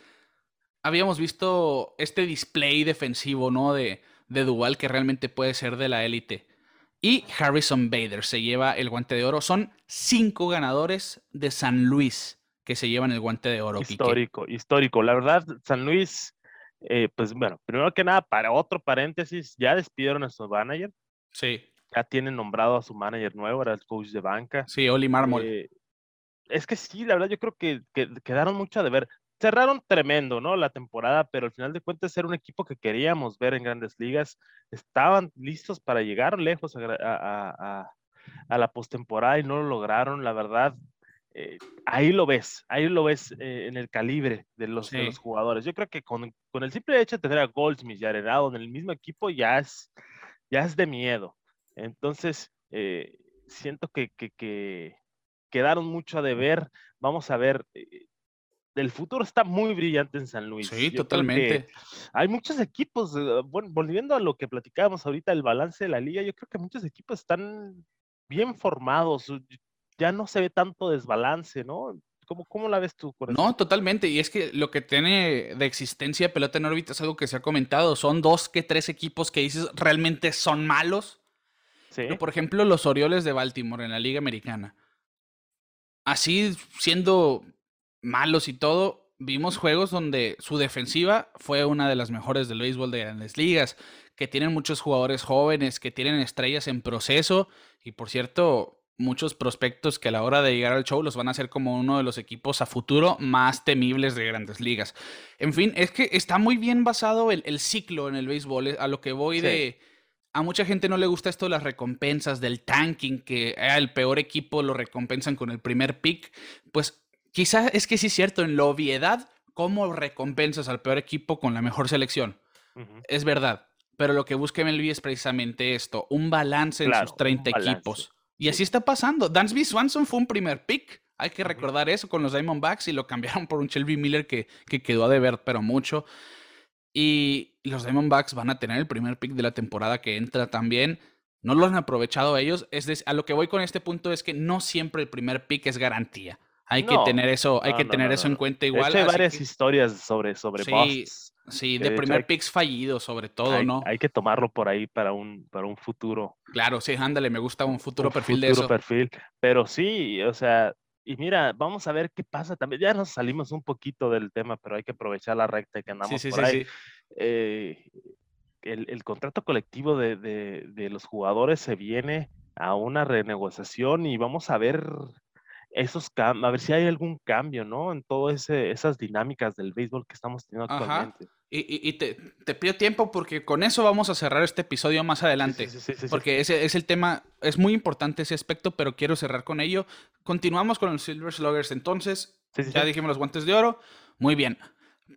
habíamos visto este display defensivo, ¿no? De, de Duval que realmente puede ser de la élite. Y Harrison Bader se lleva el guante de oro. Son cinco ganadores de San Luis que se llevan el guante de oro. Histórico, histórico. La verdad, San Luis, eh, pues bueno, primero que nada, para otro paréntesis, ya despidieron a su manager. Sí. Ya tienen nombrado a su manager nuevo, era el coach de banca. Sí, Oli Marmol. Eh, es que sí, la verdad, yo creo que, que quedaron mucho a deber cerraron tremendo, ¿no? La temporada, pero al final de cuentas era un equipo que queríamos ver en grandes ligas. Estaban listos para llegar lejos a, la postemporada y no lo lograron, la verdad. Eh, ahí lo ves, ahí lo ves eh, en el calibre de los, los, jugadores. Yo creo que con, el simple hecho de tener a Goldsmith y Arenado en el mismo equipo ya es, ya es de miedo. Entonces, eh, siento que, que, quedaron mucho a deber. Vamos a ver, el futuro está muy brillante en San Luis. Sí, totalmente. Hay muchos equipos, eh, bueno, volviendo a lo que platicábamos ahorita, el balance de la liga, yo creo que muchos equipos están bien formados, ya no se ve tanto desbalance, ¿no? ¿Cómo, cómo la ves tú? no, totalmente. Y es que lo que tiene de existencia pelota en órbita es algo que se ha comentado. Son dos que tres equipos que dices realmente son malos. Sí. por ejemplo, los Orioles de Baltimore en la Liga Americana. Así siendo malos y todo, vimos juegos donde su defensiva fue una de las mejores del béisbol de grandes ligas, que tienen muchos jugadores jóvenes, que tienen estrellas en proceso y por cierto, muchos prospectos que a la hora de llegar al show los van a hacer como uno de los equipos a futuro más temibles de grandes ligas. En fin, es que está muy bien basado el, el ciclo en el béisbol, a lo que voy de... A mucha gente no le gusta esto de las recompensas, del tanking, que el peor equipo lo recompensan con el primer pick. Pues Quizás es que sí es cierto, en la obviedad, ¿cómo recompensas al peor equipo con la mejor selección? Es verdad. Pero lo que busca MLB es precisamente esto, un balance en sus 30 equipos. Y así está pasando. Dansby Swanson fue un primer pick. Hay que recordar eso con los Diamondbacks y lo cambiaron por un Shelby Miller que, que quedó a deber, pero mucho. Y los Diamondbacks van a tener el primer pick de la temporada que entra también. No lo han aprovechado ellos. Es a lo que voy con este punto es que no siempre el primer pick es garantía. Hay que tener eso, hay que tener eso en cuenta igual. Hay varias historias sobre, sobre sí, Sí, de primer picks fallido sobre todo, ¿no? Hay que tomarlo por ahí para un, para un futuro. Claro, sí, ándale, me gusta un futuro perfil de eso. perfil, pero sí, o sea, y mira, vamos a ver qué pasa también. Ya nos salimos un poquito del tema, pero hay que aprovechar la recta que andamos sí, sí, por ahí. Eh, el, el, contrato colectivo de, de, de los jugadores se viene a una renegociación y vamos a ver esos a ver si hay algún cambio, ¿no? En todas esas dinámicas del béisbol que estamos teniendo actualmente. Y, te, pido tiempo porque con eso vamos a cerrar este episodio más adelante. porque ese es el tema, es muy importante ese aspecto, pero quiero cerrar con ello. Continuamos con los Silver Sluggers entonces. ya dijimos los guantes de oro. Muy bien.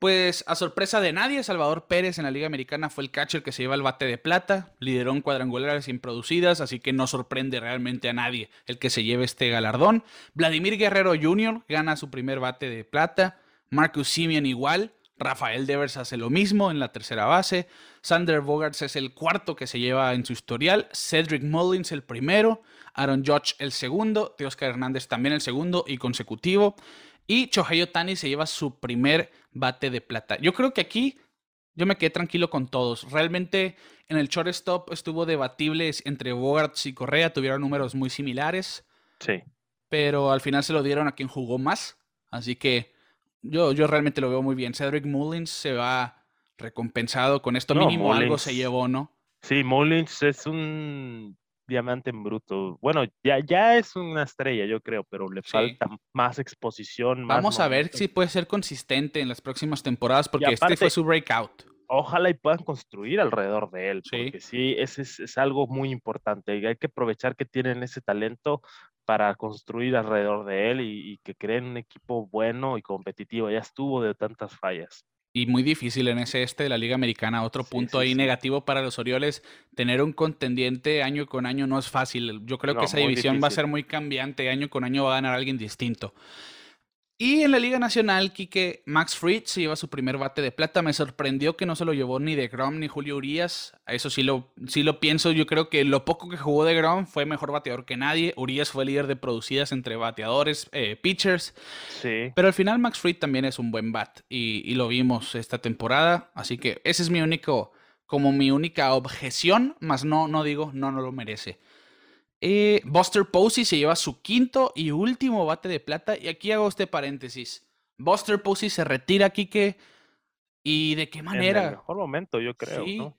Pues a sorpresa de nadie, Salvador Pérez en la Liga Americana fue el catcher que se lleva el bate de plata, lideró en cuadrangulares improducidas, así que no sorprende realmente a nadie el que se lleve este galardón. Vladimir Guerrero Jr. gana su primer bate de plata, Marcus Simeon igual, Rafael Devers hace lo mismo en la tercera base, Sander Bogarts es el cuarto que se lleva en su historial, Cedric Mullins el primero, Aaron Judge el segundo, Teoscar Hernández también el segundo y consecutivo. Y Chohei Otani se lleva su primer bate de plata. Yo creo que aquí yo me quedé tranquilo con todos. Realmente en el shortstop estuvo debatible entre Bogarts y Correa, tuvieron números muy similares. Sí. Pero al final se lo dieron a quien jugó más. Así que yo, yo realmente lo veo muy bien. Cedric Mullins se va recompensado con esto mínimo, algo se llevó, ¿no? Sí, Mullins es un diamante en bruto. Bueno, ya, ya es una estrella, yo creo, pero le falta más exposición. Vamos a ver si puede ser consistente en las próximas temporadas, porque este fue su breakout. Ojalá y puedan construir alrededor de él, porque sí, es, es, algo muy importante. hay que aprovechar que tienen ese talento para construir alrededor de él y, y que creen un equipo bueno y competitivo. Ya estuvo de tantas fallas y muy difícil en ese este de la Liga Americana. Otro punto ahí negativo para los Orioles, tener un contendiente año con año no es fácil. Yo creo que esa división va a ser muy cambiante, año con año va a ganar alguien distinto. Y en la Liga Nacional, Quique Max Fried se lleva su primer bate de plata. Me sorprendió que no se lo llevó ni de Grom ni Julio Urias. Eso sí lo, sí lo pienso. Yo creo que lo poco que jugó de Grom fue mejor bateador que nadie. Urias fue líder de producidas entre bateadores, eh, pitchers. Sí. Pero al final Max Fried también es un buen bat. Y, lo vimos esta temporada. Así que ese es mi único, como mi única objeción. Más no, no digo, no, no lo merece. Eh, Buster Posey se lleva su quinto y último bate de plata. Y aquí hago este paréntesis. Buster Posey se retira, Kike. ¿Y de qué manera? En el mejor momento, yo creo.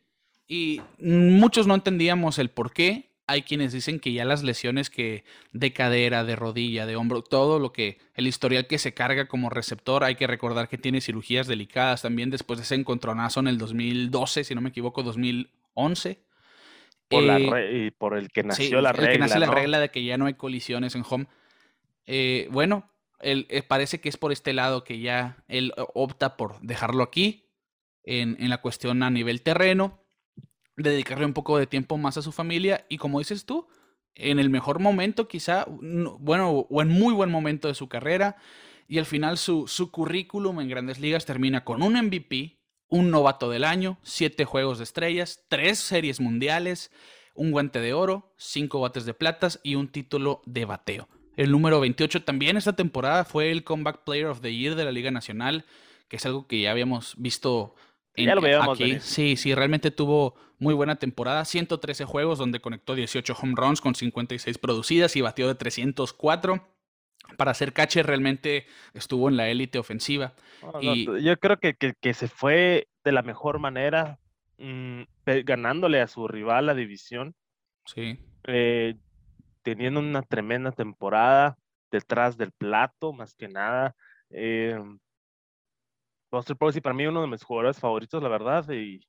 Y muchos no entendíamos el por qué. Hay quienes dicen que ya las lesiones que de cadera, de rodilla, de hombro, todo lo que el historial que se carga como receptor, hay que recordar que tiene cirugías delicadas también después de ese encontronazo en el 2012, si no me equivoco, 2011 por, la eh, por el que nació la regla. El que nació la regla de que ya no hay colisiones en home. Eh, bueno, él, eh, parece que es por este lado que ya él opta por dejarlo aquí, en, en, la cuestión a nivel terreno, dedicarle un poco de tiempo más a su familia y como dices tú, en el mejor momento quizá, bueno, o en muy buen momento de su carrera, y al final su, su currículum en grandes ligas termina con un MVP, un novato del año, siete juegos de estrellas, tres series mundiales, un guante de oro, cinco bates de platas y un título de bateo. El número 28 también esta temporada fue el Comeback Player of the Year de la Liga Nacional, que es algo que ya habíamos visto ya lo veíamos aquí. Sí, sí, realmente tuvo muy buena temporada. 113 juegos donde conectó 18 home runs con 56 producidas y batió de 304 para ser catcher realmente estuvo en la élite ofensiva. y... yo creo que, que, se fue de la mejor manera, mm, ganándole a su rival la división. Sí. Eh, teniendo una tremenda temporada detrás del plato, más que nada. Eh, Buster Posey para mí uno de mis jugadores favoritos, la verdad, y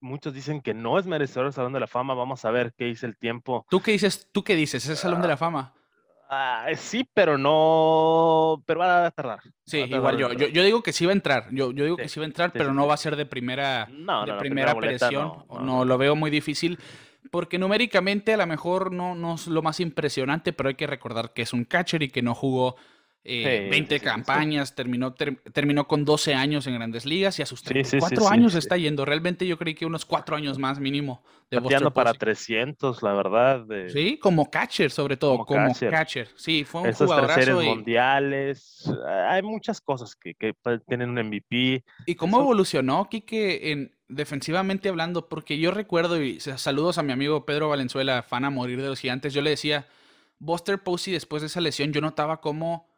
muchos dicen que no es merecedor del Salón de la Fama. Vamos a ver qué dice el tiempo. ¿Tú qué dices? ¿Tú qué dices? ¿Es el Salón de la ah, Fama? Ah, sí, pero no. Pero va a tardar. Sí, igual yo. yo. digo que sí va a entrar. Yo, yo digo que sí va a entrar, pero no va a ser de primera, de primera, aparición. No, lo veo muy difícil. Porque numéricamente a lo mejor no, no es lo más impresionante, pero hay que recordar que es un catcher y que no jugó 20 eh, campañas, terminó, terminó con 12 años en grandes ligas y a sus 34 años está yendo. Realmente yo creí que unos 4 años más mínimo. De para 300, la verdad. Sí, como catcher sobre todo, como, catcher. Sí, fue un jugadorazo. Y... mundiales, hay muchas cosas que, que, tienen un MVP. ¿Y cómo evolucionó, Kike, en, defensivamente hablando? Porque yo recuerdo, y saludos a mi amigo Pedro Valenzuela, fan a morir de los gigantes, yo le decía, Buster Posey después de esa lesión, yo notaba cómo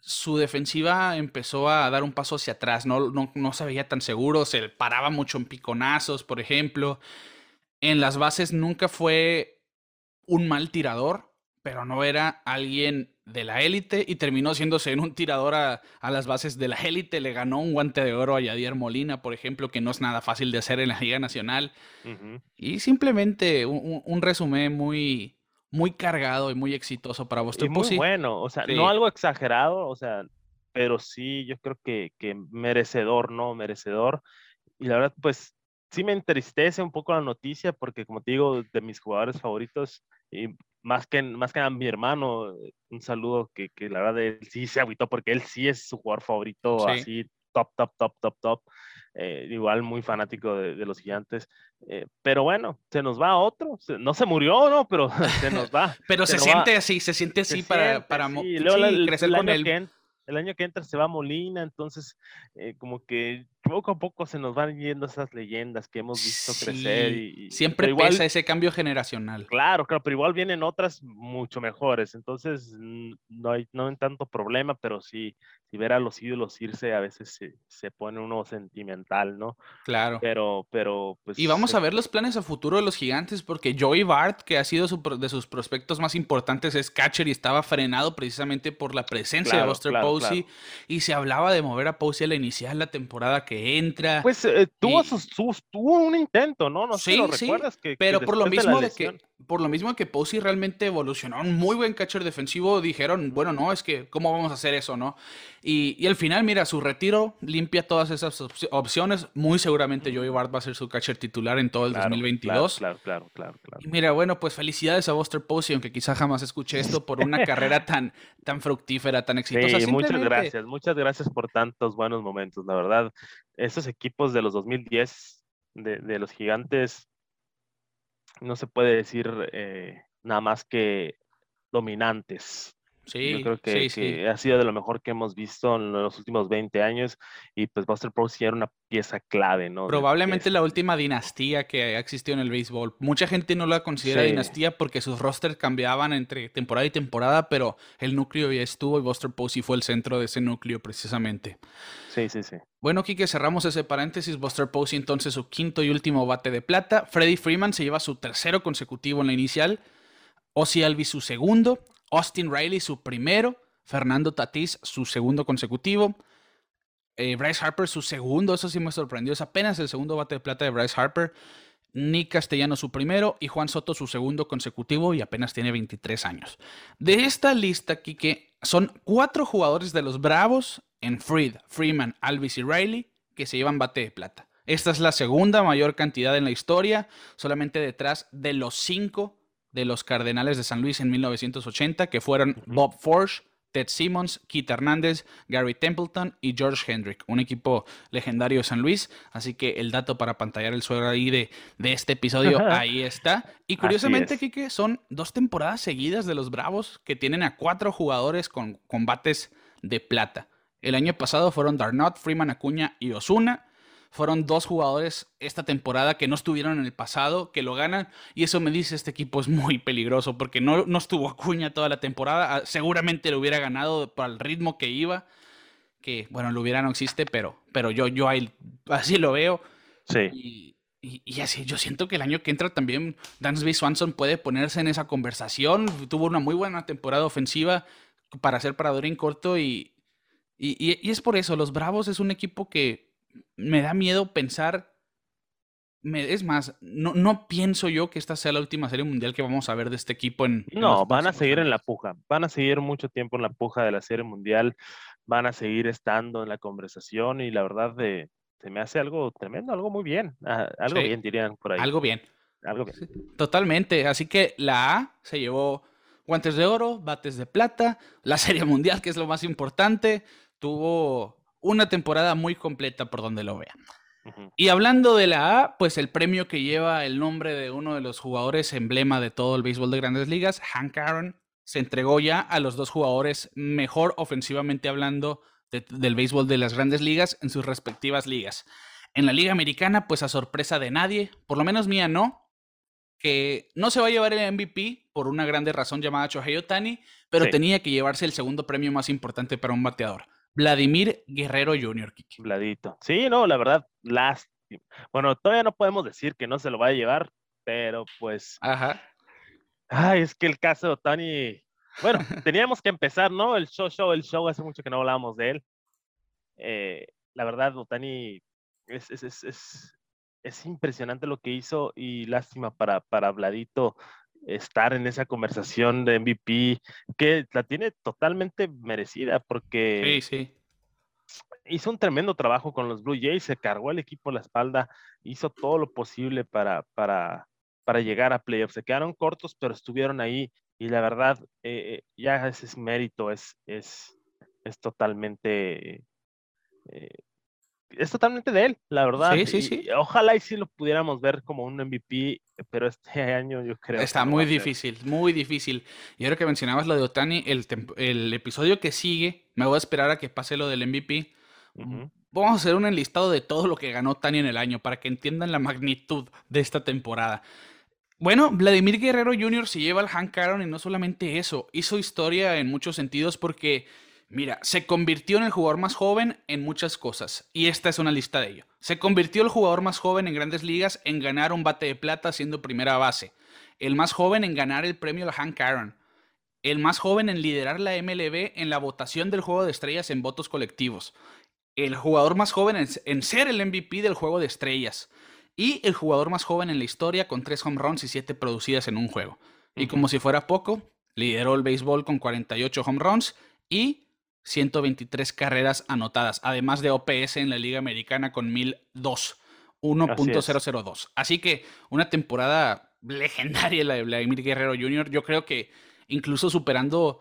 su defensiva empezó a dar un paso hacia atrás, no, no, se veía tan seguro, se paraba mucho en piconazos, por ejemplo. En las bases nunca fue un mal tirador, pero no era alguien de la élite y terminó siéndose en un tirador a, las bases de la élite. Le ganó un guante de oro a Yadier Molina, por ejemplo, que no es nada fácil de hacer en la Liga Nacional. Y simplemente un, resumen muy, muy cargado y muy exitoso para vos. Y muy bueno, o sea, no algo exagerado, o sea, pero sí, yo creo que, que merecedor, ¿no? Merecedor. Y la verdad, pues sí me entristece un poco la noticia porque, como te digo, de mis jugadores favoritos, y más que, más que a mi hermano, un saludo que, que la verdad él sí se agüitó porque él sí es su jugador favorito, así top, top, top, top, top. Eh, igual muy fanático de, los gigantes. Eh, pero bueno, se nos va otro. no se murió, ¿no? Pero se nos va. pero se, siente así, se siente así para, para crecer con él el año que entra se va Molina, entonces eh, como que poco a poco se nos van yendo esas leyendas que hemos visto crecer. Y, siempre igual, pesa ese cambio generacional. Claro, claro, pero igual vienen otras mucho mejores, entonces no hay, no hay tanto problema, pero sí, si ver a los ídolos irse a veces se, se, pone uno sentimental, ¿no? Claro. Pero, pero, pues... Y vamos a ver los planes a futuro de los gigantes, porque Joey Bart, que ha sido de sus prospectos más importantes, es catcher y estaba frenado precisamente por la presencia de Buster Posey, y se hablaba de mover a Posey a la inicial la temporada que entra. Pues eh, tuvo, sus, tuvo un intento, ¿no? No sé sí, lo recuerdas. Que, pero por lo mismo de que por lo mismo que Posey realmente evolucionó, un muy buen catcher defensivo, dijeron, bueno, no, es que, ¿cómo vamos a hacer eso, no? Y, y al final, mira, su retiro limpia todas esas opciones. Muy seguramente Joey Bart va a ser su catcher titular en todo el 2022. Claro, claro, claro, claro, Y mira, bueno, pues felicidades a Buster Posey, aunque quizá jamás escuche esto, por una carrera tan, tan fructífera, tan exitosa. Sí, muchas gracias, muchas gracias por tantos buenos momentos, la verdad. Esos equipos de los 2010, de, de los gigantes, no se puede decir eh, nada más que dominantes. Sí, Yo creo que, ha sido de lo mejor que hemos visto en los últimos 20 años y pues Buster Posey era una pieza clave, ¿no? Probablemente la última dinastía que ha existido en el béisbol. Mucha gente no la considera dinastía porque sus rosters cambiaban entre temporada y temporada, pero el núcleo ya estuvo y Buster Posey fue el centro de ese núcleo precisamente. Sí, sí, sí. Bueno, Kike, cerramos ese paréntesis. Buster Posey entonces su quinto y último bate de plata. Freddie Freeman se lleva su tercero consecutivo en la inicial. Ozzy Alvis su segundo. Austin Riley su primero. Fernando Tatís su segundo consecutivo. Eh, Bryce Harper su segundo. Eso sí me sorprendió. Es apenas el segundo bate de plata de Bryce Harper. Nick Castellano su primero y Juan Soto su segundo consecutivo y apenas tiene 23 años. De esta lista, Kike, son cuatro jugadores de los Bravos en Freed, Freeman, Alvis y Riley que se llevan bate de plata. Esta es la segunda mayor cantidad en la historia, solamente detrás de los cinco de los Cardenales de San Luis en 1980, que fueron Bob Forge, Ted Simmons, Keith Hernández, Gary Templeton y George Hendrick, un equipo legendario de San Luis. Así que el dato para pantallar el suelo ahí de, de este episodio, ahí está. Y curiosamente, Kike, son dos temporadas seguidas de los Bravos que tienen a cuatro jugadores con combates de plata. El año pasado fueron Darnot, Freeman Acuña y Osuna fueron dos jugadores esta temporada que no estuvieron en el pasado, que lo ganan, y eso me dice este equipo es muy peligroso, porque no, no estuvo Acuña toda la temporada, ah, seguramente lo hubiera ganado para el ritmo que iba, que bueno, lo hubiera no existe, pero, pero yo, yo así lo veo. Sí. Y, así, yo siento que el año que entra también Dansby Swanson puede ponerse en esa conversación. Tuvo una muy buena temporada ofensiva para ser parador en corto y, y, es por eso, los Bravos es un equipo que me da miedo pensar. Me, es más, no, no pienso yo que esta sea la última serie mundial que vamos a ver de este equipo en. no, van a seguir en la puja. Van a seguir mucho tiempo en la puja de la serie mundial. Van a seguir estando en la conversación y la verdad de, se me hace algo tremendo, algo muy bien. Ah, algo bien, dirían por ahí. Algo bien. Algo bien. Totalmente. Así que la A se llevó guantes de oro, bates de plata, la serie mundial, que es lo más importante, tuvo una temporada muy completa por donde lo vean. Y hablando de la A, pues el premio que lleva el nombre de uno de los jugadores emblema de todo el béisbol de grandes ligas, Hank Aaron, se entregó ya a los dos jugadores mejor ofensivamente hablando del béisbol de las grandes ligas en sus respectivas ligas. En la liga americana, pues a sorpresa de nadie, por lo menos mía no, que no se va a llevar el MVP por una grande razón llamada Shohei Otani, pero tenía que llevarse el segundo premio más importante para un bateador. Vladimir Guerrero Jr. Kiki. Vladito. Sí, no, la verdad, lástima. Bueno, todavía no podemos decir que no se lo va a llevar, pero pues. Ajá. Ay, es que el caso de Otani, bueno, teníamos que empezar, ¿no? El show, show, el show, hace mucho que no hablábamos de él. Eh, la verdad, Otani es, es, es, es, es impresionante lo que hizo y lástima para, para Vladito estar en esa conversación de MVP, que la tiene totalmente merecida porque sí, sí. hizo un tremendo trabajo con los Blue Jays, se cargó el equipo a la espalda, hizo todo lo posible para, para, para llegar a playoffs. Se quedaron cortos, pero estuvieron ahí y la verdad, eh ya ese es mérito, es, es, es totalmente... Eh, es totalmente de él, la verdad. Sí, sí, sí. ojalá y sí lo pudiéramos ver como un MVP, pero este año yo creo. Está muy difícil, muy difícil. Y ahora que mencionabas lo de Otani, el, el, episodio que sigue, me voy a esperar a que pase lo del MVP. Vamos a hacer un enlistado de todo lo que ganó Otani en el año para que entiendan la magnitud de esta temporada. Bueno, Vladimir Guerrero Jr. se lleva al Hank Aaron y no solamente eso, hizo historia en muchos sentidos porque Mira, se convirtió en el jugador más joven en muchas cosas, y esta es una lista de ello. Se convirtió el jugador más joven en grandes ligas en ganar un bate de plata siendo primera base, el más joven en ganar el premio al Hank Aaron, el más joven en liderar la MLB en la votación del juego de estrellas en votos colectivos, el jugador más joven en, ser el MVP del juego de estrellas, y el jugador más joven en la historia con tres home runs y siete producidas en un juego. Y como si fuera poco, lideró el béisbol con 48 home runs y 123 carreras anotadas, además de OPS en la Liga Americana con 1002, 1.002. Así, que una temporada legendaria la de Vladimir Guerrero Jr. Yo creo que incluso superando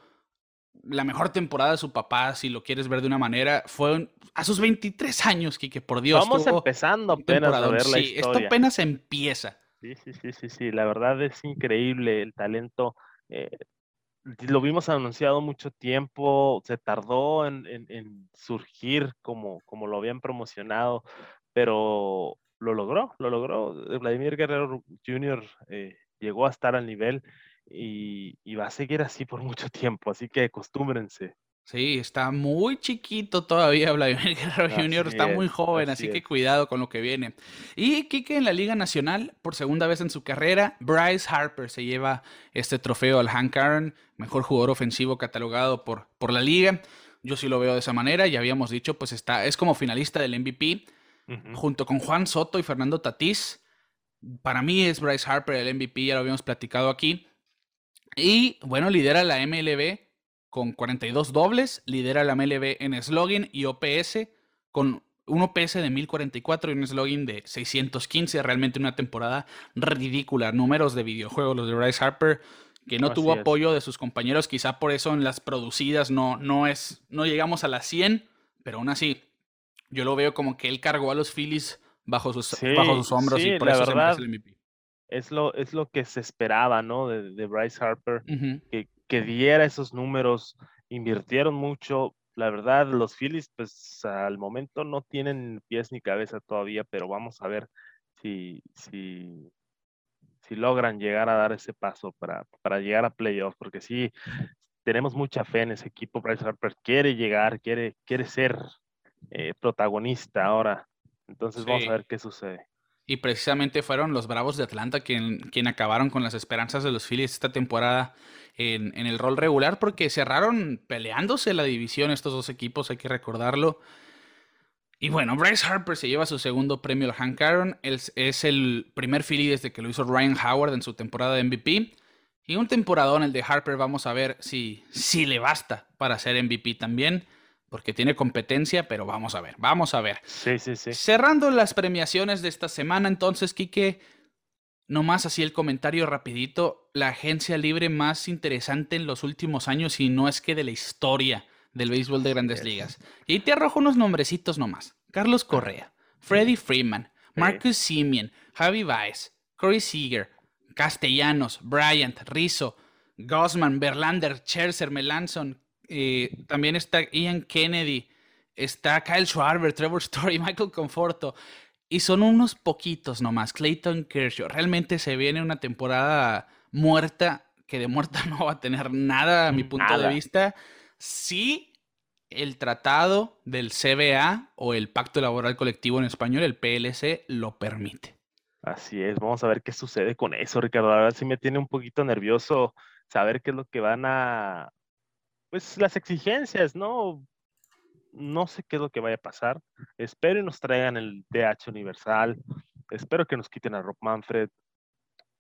la mejor temporada de su papá, si lo quieres ver de una manera, fue a sus 23 años, Kike, por Dios. Vamos empezando apenas a ver la sí, Esto apenas empieza. Sí, sí, sí, sí, sí, la verdad es increíble el talento. Eh, lo vimos anunciado mucho tiempo, se tardó en, surgir como, como lo habían promocionado, pero lo logró, lo logró. Vladimir Guerrero Jr. Eh, llegó a estar al nivel y, y, va a seguir así por mucho tiempo, así que acostúmbrense. Sí, está muy chiquito todavía Vladimir Guerrero Jr., está muy joven, así, que cuidado con lo que viene. Y Kike en la Liga Nacional, por segunda vez en su carrera, Bryce Harper se lleva este trofeo al Hank Aaron, mejor jugador ofensivo catalogado por, por la liga. Yo sí lo veo de esa manera, ya habíamos dicho, pues está, es como finalista del MVP, junto con Juan Soto y Fernando Tatís. Para mí es Bryce Harper el MVP, ya lo habíamos platicado aquí. Y bueno, lidera la MLB con 42 dobles, lidera la MLB en slogan y OPS con un OPS de 1044 y un slogan de 615. Realmente una temporada ridícula. Números de videojuegos, los de Bryce Harper, que no tuvo apoyo de sus compañeros. Quizá por eso en las producidas no, no, es, no llegamos a las 100, pero aún así, yo lo veo como que él cargó a los Phillies bajo sus, bajo sus hombros y por eso verdad, se el MVP. Es lo, es lo que se esperaba, ¿no? De, Bryce Harper, que, que diera esos números, invirtieron mucho. La verdad, los Phillies, pues al momento no tienen pies ni cabeza todavía, pero vamos a ver si, si, si logran llegar a dar ese paso para, para llegar a playoffs, porque sí, tenemos mucha fe en ese equipo. Bryce Harper quiere llegar, quiere, quiere ser eh, protagonista ahora. Entonces vamos a ver qué sucede. Y precisamente fueron los Bravos de Atlanta quien, acabaron con las esperanzas de los Phillies esta temporada en, el rol regular porque cerraron peleándose la división estos dos equipos, hay que recordarlo. Y bueno, Bryce Harper se lleva su segundo premio al Hank Aaron. Es, es el primer Philly desde que lo hizo Ryan Howard en su temporada de MVP. Y un temporadón el de Harper, vamos a ver si, si le basta para ser MVP también porque tiene competencia, pero vamos a ver, vamos a ver. Sí, sí, sí. Cerrando las premiaciones de esta semana, entonces, Quique, nomás así el comentario rapidito, la agencia libre más interesante en los últimos años y no es que de la historia del béisbol de grandes ligas. Y te arrojo unos nombrecitos nomás. Carlos Correa, Freddie Freeman, Marcus Simeon, Javi Baez, Corey Seager, Castellanos, Bryant, Rizzo, Gosman, Berlander, Scherzer, Melanson, eh, también está Ian Kennedy, está Kyle Schwarber, Trevor Story, Michael Conforto. Y son unos poquitos nomás. Clayton Kershaw. Realmente se viene una temporada muerta, que de muerta no va a tener nada a mi punto de vista. Sí, el tratado del CBA o el Pacto Laboral Colectivo en español, el PLC, lo permite. Así es, vamos a ver qué sucede con eso, Ricardo. La verdad sí me tiene un poquito nervioso saber qué es lo que van a, pues las exigencias, ¿no? No sé qué es lo que vaya a pasar. Espero y nos traigan el DH Universal. Espero que nos quiten a Rob Manfred.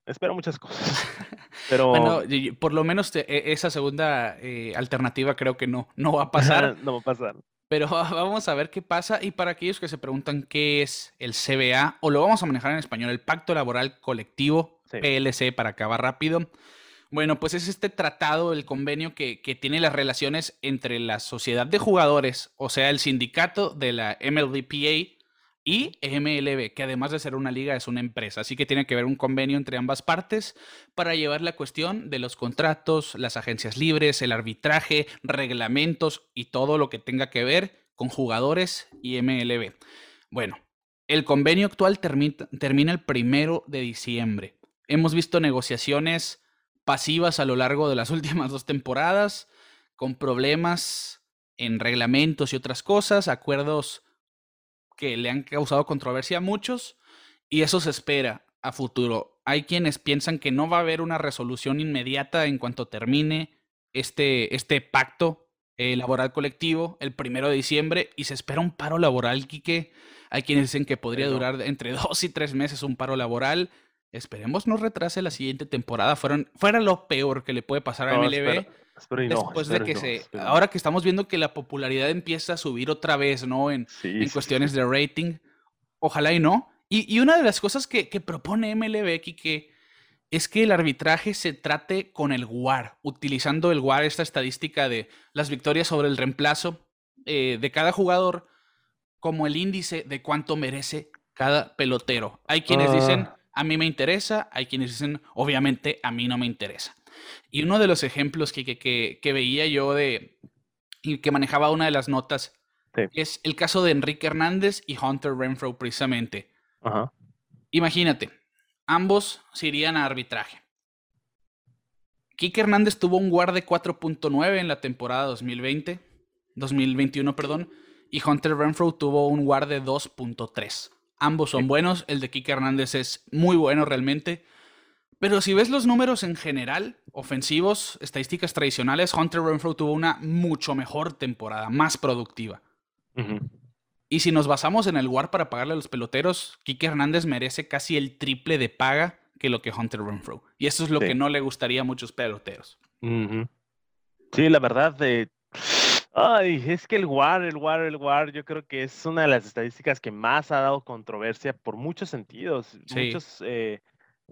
Espero muchas cosas. Pero... Bueno, por lo menos e, esa segunda eh, alternativa creo que no, no va a pasar. no va a pasar. Pero vamos a ver qué pasa. Y para aquellos que se preguntan qué es el CBA, o lo vamos a manejar en español, el Pacto Laboral Colectivo, PLC, para acabar rápido. Bueno, pues es este tratado, el convenio que, que, tiene las relaciones entre la sociedad de jugadores, o sea, el sindicato de la MLBPA y MLB, que además de ser una liga es una empresa, así que tiene que haber un convenio entre ambas partes para llevar la cuestión de los contratos, las agencias libres, el arbitraje, reglamentos y todo lo que tenga que ver con jugadores y MLB. Bueno, el convenio actual termina el primero de diciembre. Hemos visto negociaciones pasivas a lo largo de las últimas dos temporadas, con problemas en reglamentos y otras cosas, acuerdos que le han causado controversia a muchos y eso se espera a futuro. Hay quienes piensan que no va a haber una resolución inmediata en cuanto termine este, este pacto eh, laboral colectivo el primero de diciembre y se espera un paro laboral, Quique. Hay quienes dicen que podría durar entre dos y tres meses un paro laboral. Esperemos no retrase la siguiente temporada. Fueron, fuera lo peor que le puede pasar a MLB. Después de que se. Ahora que estamos viendo que la popularidad empieza a subir otra vez, ¿no? En, en cuestiones de rating. Ojalá y no. Y, y una de las cosas que, que propone MLB, que es que el arbitraje se trate con el WAR, utilizando el WAR, esta estadística de las victorias sobre el reemplazo eh, de cada jugador, como el índice de cuánto merece cada pelotero. Hay quienes dicen, ah. A mí me interesa, hay quienes dicen, obviamente, a mí no me interesa. Y uno de los ejemplos que, que, veía yo de y que manejaba una de las notas es el caso de Enrique Hernández y Hunter Renfro precisamente. Imagínate, ambos se irían a arbitraje. Kike Hernández tuvo un guard de 4.9 en la temporada 2020, 2021, perdón, y Hunter Renfro tuvo un guard de 2.3. Ambos son buenos, el de Kike Hernández es muy bueno realmente, pero si ves los números en general, ofensivos, estadísticas tradicionales, Hunter Renfro tuvo una mucho mejor temporada, más productiva. Y si nos basamos en el WAR para pagarle a los peloteros, Kike Hernández merece casi el triple de paga que lo que Hunter Renfro. Y eso es lo que no le gustaría a muchos peloteros. Sí, la verdad, de... Ay, es que el WAR, el WAR, el WAR, yo creo que es una de las estadísticas que más ha dado controversia por muchos sentidos. Muchos eh,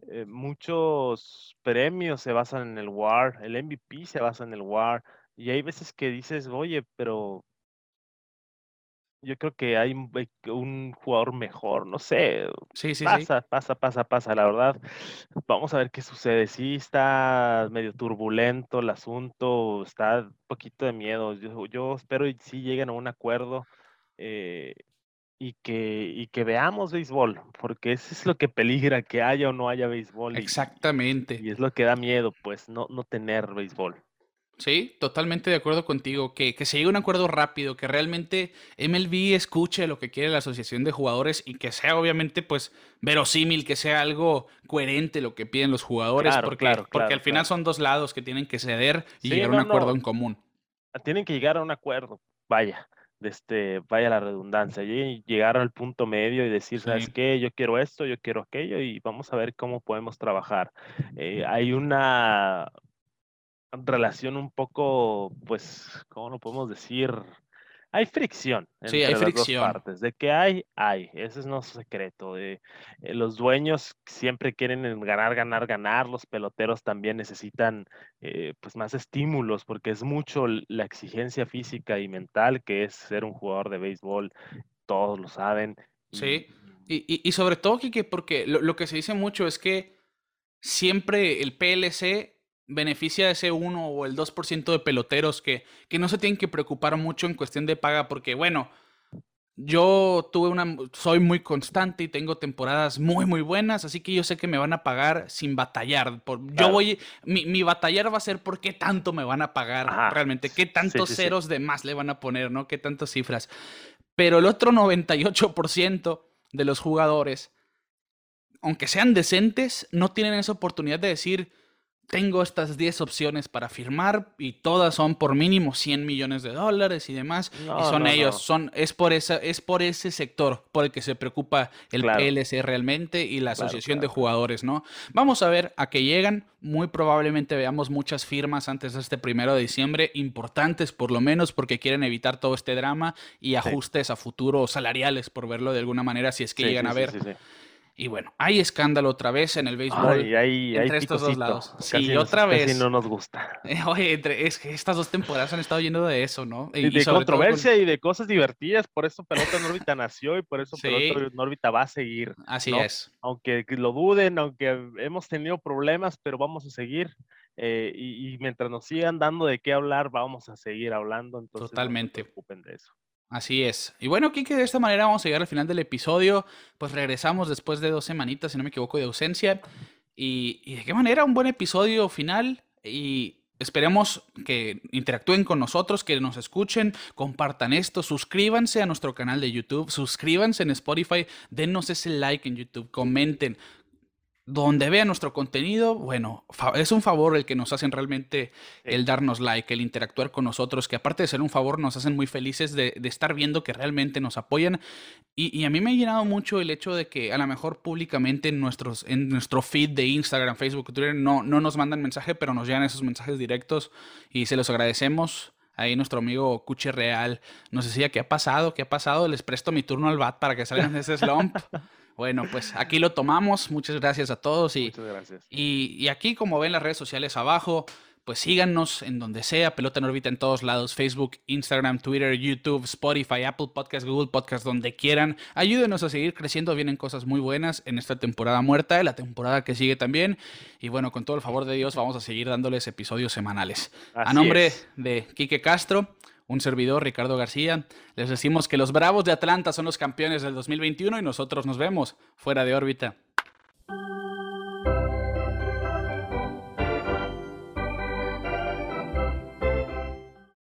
eh, muchos premios se basan en el WAR, el MVP se basa en el WAR, y hay veces que dices, oye, pero yo creo que hay un, jugador mejor, no sé. Sí, sí, pasa, pasa, pasa, pasa, la verdad. Vamos a ver qué sucede. Sí, está medio turbulento el asunto, está un poquito de miedo. Yo, yo espero y sí lleguen a un acuerdo. Eh, y que, y que veamos béisbol, porque eso es lo que peligra, que haya o no haya béisbol. Exactamente. Y, es lo que da miedo, pues, no, no tener béisbol. Sí, totalmente de acuerdo contigo, que, que se llegue a un acuerdo rápido, que realmente MLB escuche lo que quiere la asociación de jugadores y que sea obviamente pues verosímil, que sea algo coherente lo que piden los jugadores, porque, porque al final son dos lados que tienen que ceder y llegar a un acuerdo en común. Tienen que llegar a un acuerdo, vaya este, vaya la redundancia, y llegar al punto medio y decir, ¿sabes qué? Yo quiero esto, yo quiero aquello y vamos a ver cómo podemos trabajar. Eh, hay una relación un poco, pues, ¿cómo lo podemos decir? hay fricción sí, hay fricción. dos partes. De que hay, hay. Ese es nuestro secreto. De, eh, los dueños siempre quieren ganar, ganar, ganar. Los peloteros también necesitan eh, pues más estímulos porque es mucho la exigencia física y mental que es ser un jugador de béisbol. Todos lo saben. Sí. Y, y, sobre todo, Kike, porque lo, lo que se dice mucho es que siempre el PLC beneficia a ese 1 o el 2% de peloteros que, que no se tienen que preocupar mucho en cuestión de paga porque, bueno, yo tuve una, soy muy constante y tengo temporadas muy, muy buenas, así que yo sé que me van a pagar sin batallar. Por, Yo voy, mi, mi, batallar va a ser por qué tanto me van a pagar realmente, qué tantos ceros de más le van a poner, ¿no? Qué tantas cifras. Pero el otro 98% de los jugadores aunque sean decentes, no tienen esa oportunidad de decir, tengo estas 10 opciones para firmar y todas son por mínimo 100 millones de dólares y demás. y son ellos, son es por esa es por ese sector por el que se preocupa el PLC realmente y la Asociación de Jugadores, ¿no? Vamos a ver a qué llegan. Muy probablemente veamos muchas firmas antes de este primero de diciembre, importantes por lo menos porque quieren evitar todo este drama y ajustes a futuro salariales, por verlo de alguna manera, si es que llegan a ver. Y bueno, hay escándalo otra vez en el béisbol. entre estos dos lados. Sí, otra vez. no nos gusta. oye, entre, es que estas dos temporadas han estado yendo de eso, ¿no? Y, de controversia y de cosas divertidas. Por eso Pelota en órbita nació y por eso Pelota en órbita va a seguir. Así es. Aunque lo duden, aunque hemos tenido problemas, pero vamos a seguir. Eh, y, mientras nos sigan dando de qué hablar, vamos a seguir hablando. Entonces, Totalmente. No se preocupen de eso. Así es. Y bueno, Kike, de esta manera vamos a llegar al final del episodio. Pues regresamos después de dos semanitas, si no me equivoco, de ausencia. Y, de qué manera un buen episodio final. Y esperemos que interactúen con nosotros, que nos escuchen, compartan esto, suscríbanse a nuestro canal de YouTube, suscríbanse en Spotify, denos ese like en YouTube, comenten, donde vean nuestro contenido, bueno, es un favor el que nos hacen realmente el darnos like, el interactuar con nosotros, que aparte de ser un favor nos hacen muy felices de, estar viendo que realmente nos apoyan. Y, a mí me ha llenado mucho el hecho de que a lo mejor públicamente en, nuestros, en nuestro feed de Instagram, Facebook, Twitter no, no nos mandan mensaje, pero nos llegan esos mensajes directos y se los agradecemos. Ahí nuestro amigo Cuche Real nos decía, ¿qué ha pasado? ¿Qué ha pasado? Les presto mi turno al BAT para que salgan de ese slump. Bueno, pues aquí lo tomamos. Muchas gracias a todos. Y, Muchas gracias. Y, aquí, como ven las redes sociales abajo, pues síganos en donde sea, Pelota en órbita en todos lados, Facebook, Instagram, Twitter, YouTube, Spotify, Apple Podcast, Google Podcast, donde quieran. Ayúdenos a seguir creciendo, vienen cosas muy buenas en esta temporada muerta, la temporada que sigue también. Y bueno, con todo el favor de Dios, vamos a seguir dándoles episodios semanales. a nombre de Quique Castro, un servidor, Ricardo García. Les decimos que los Bravos de Atlanta son los campeones del 2021 y nosotros nos vemos fuera de órbita.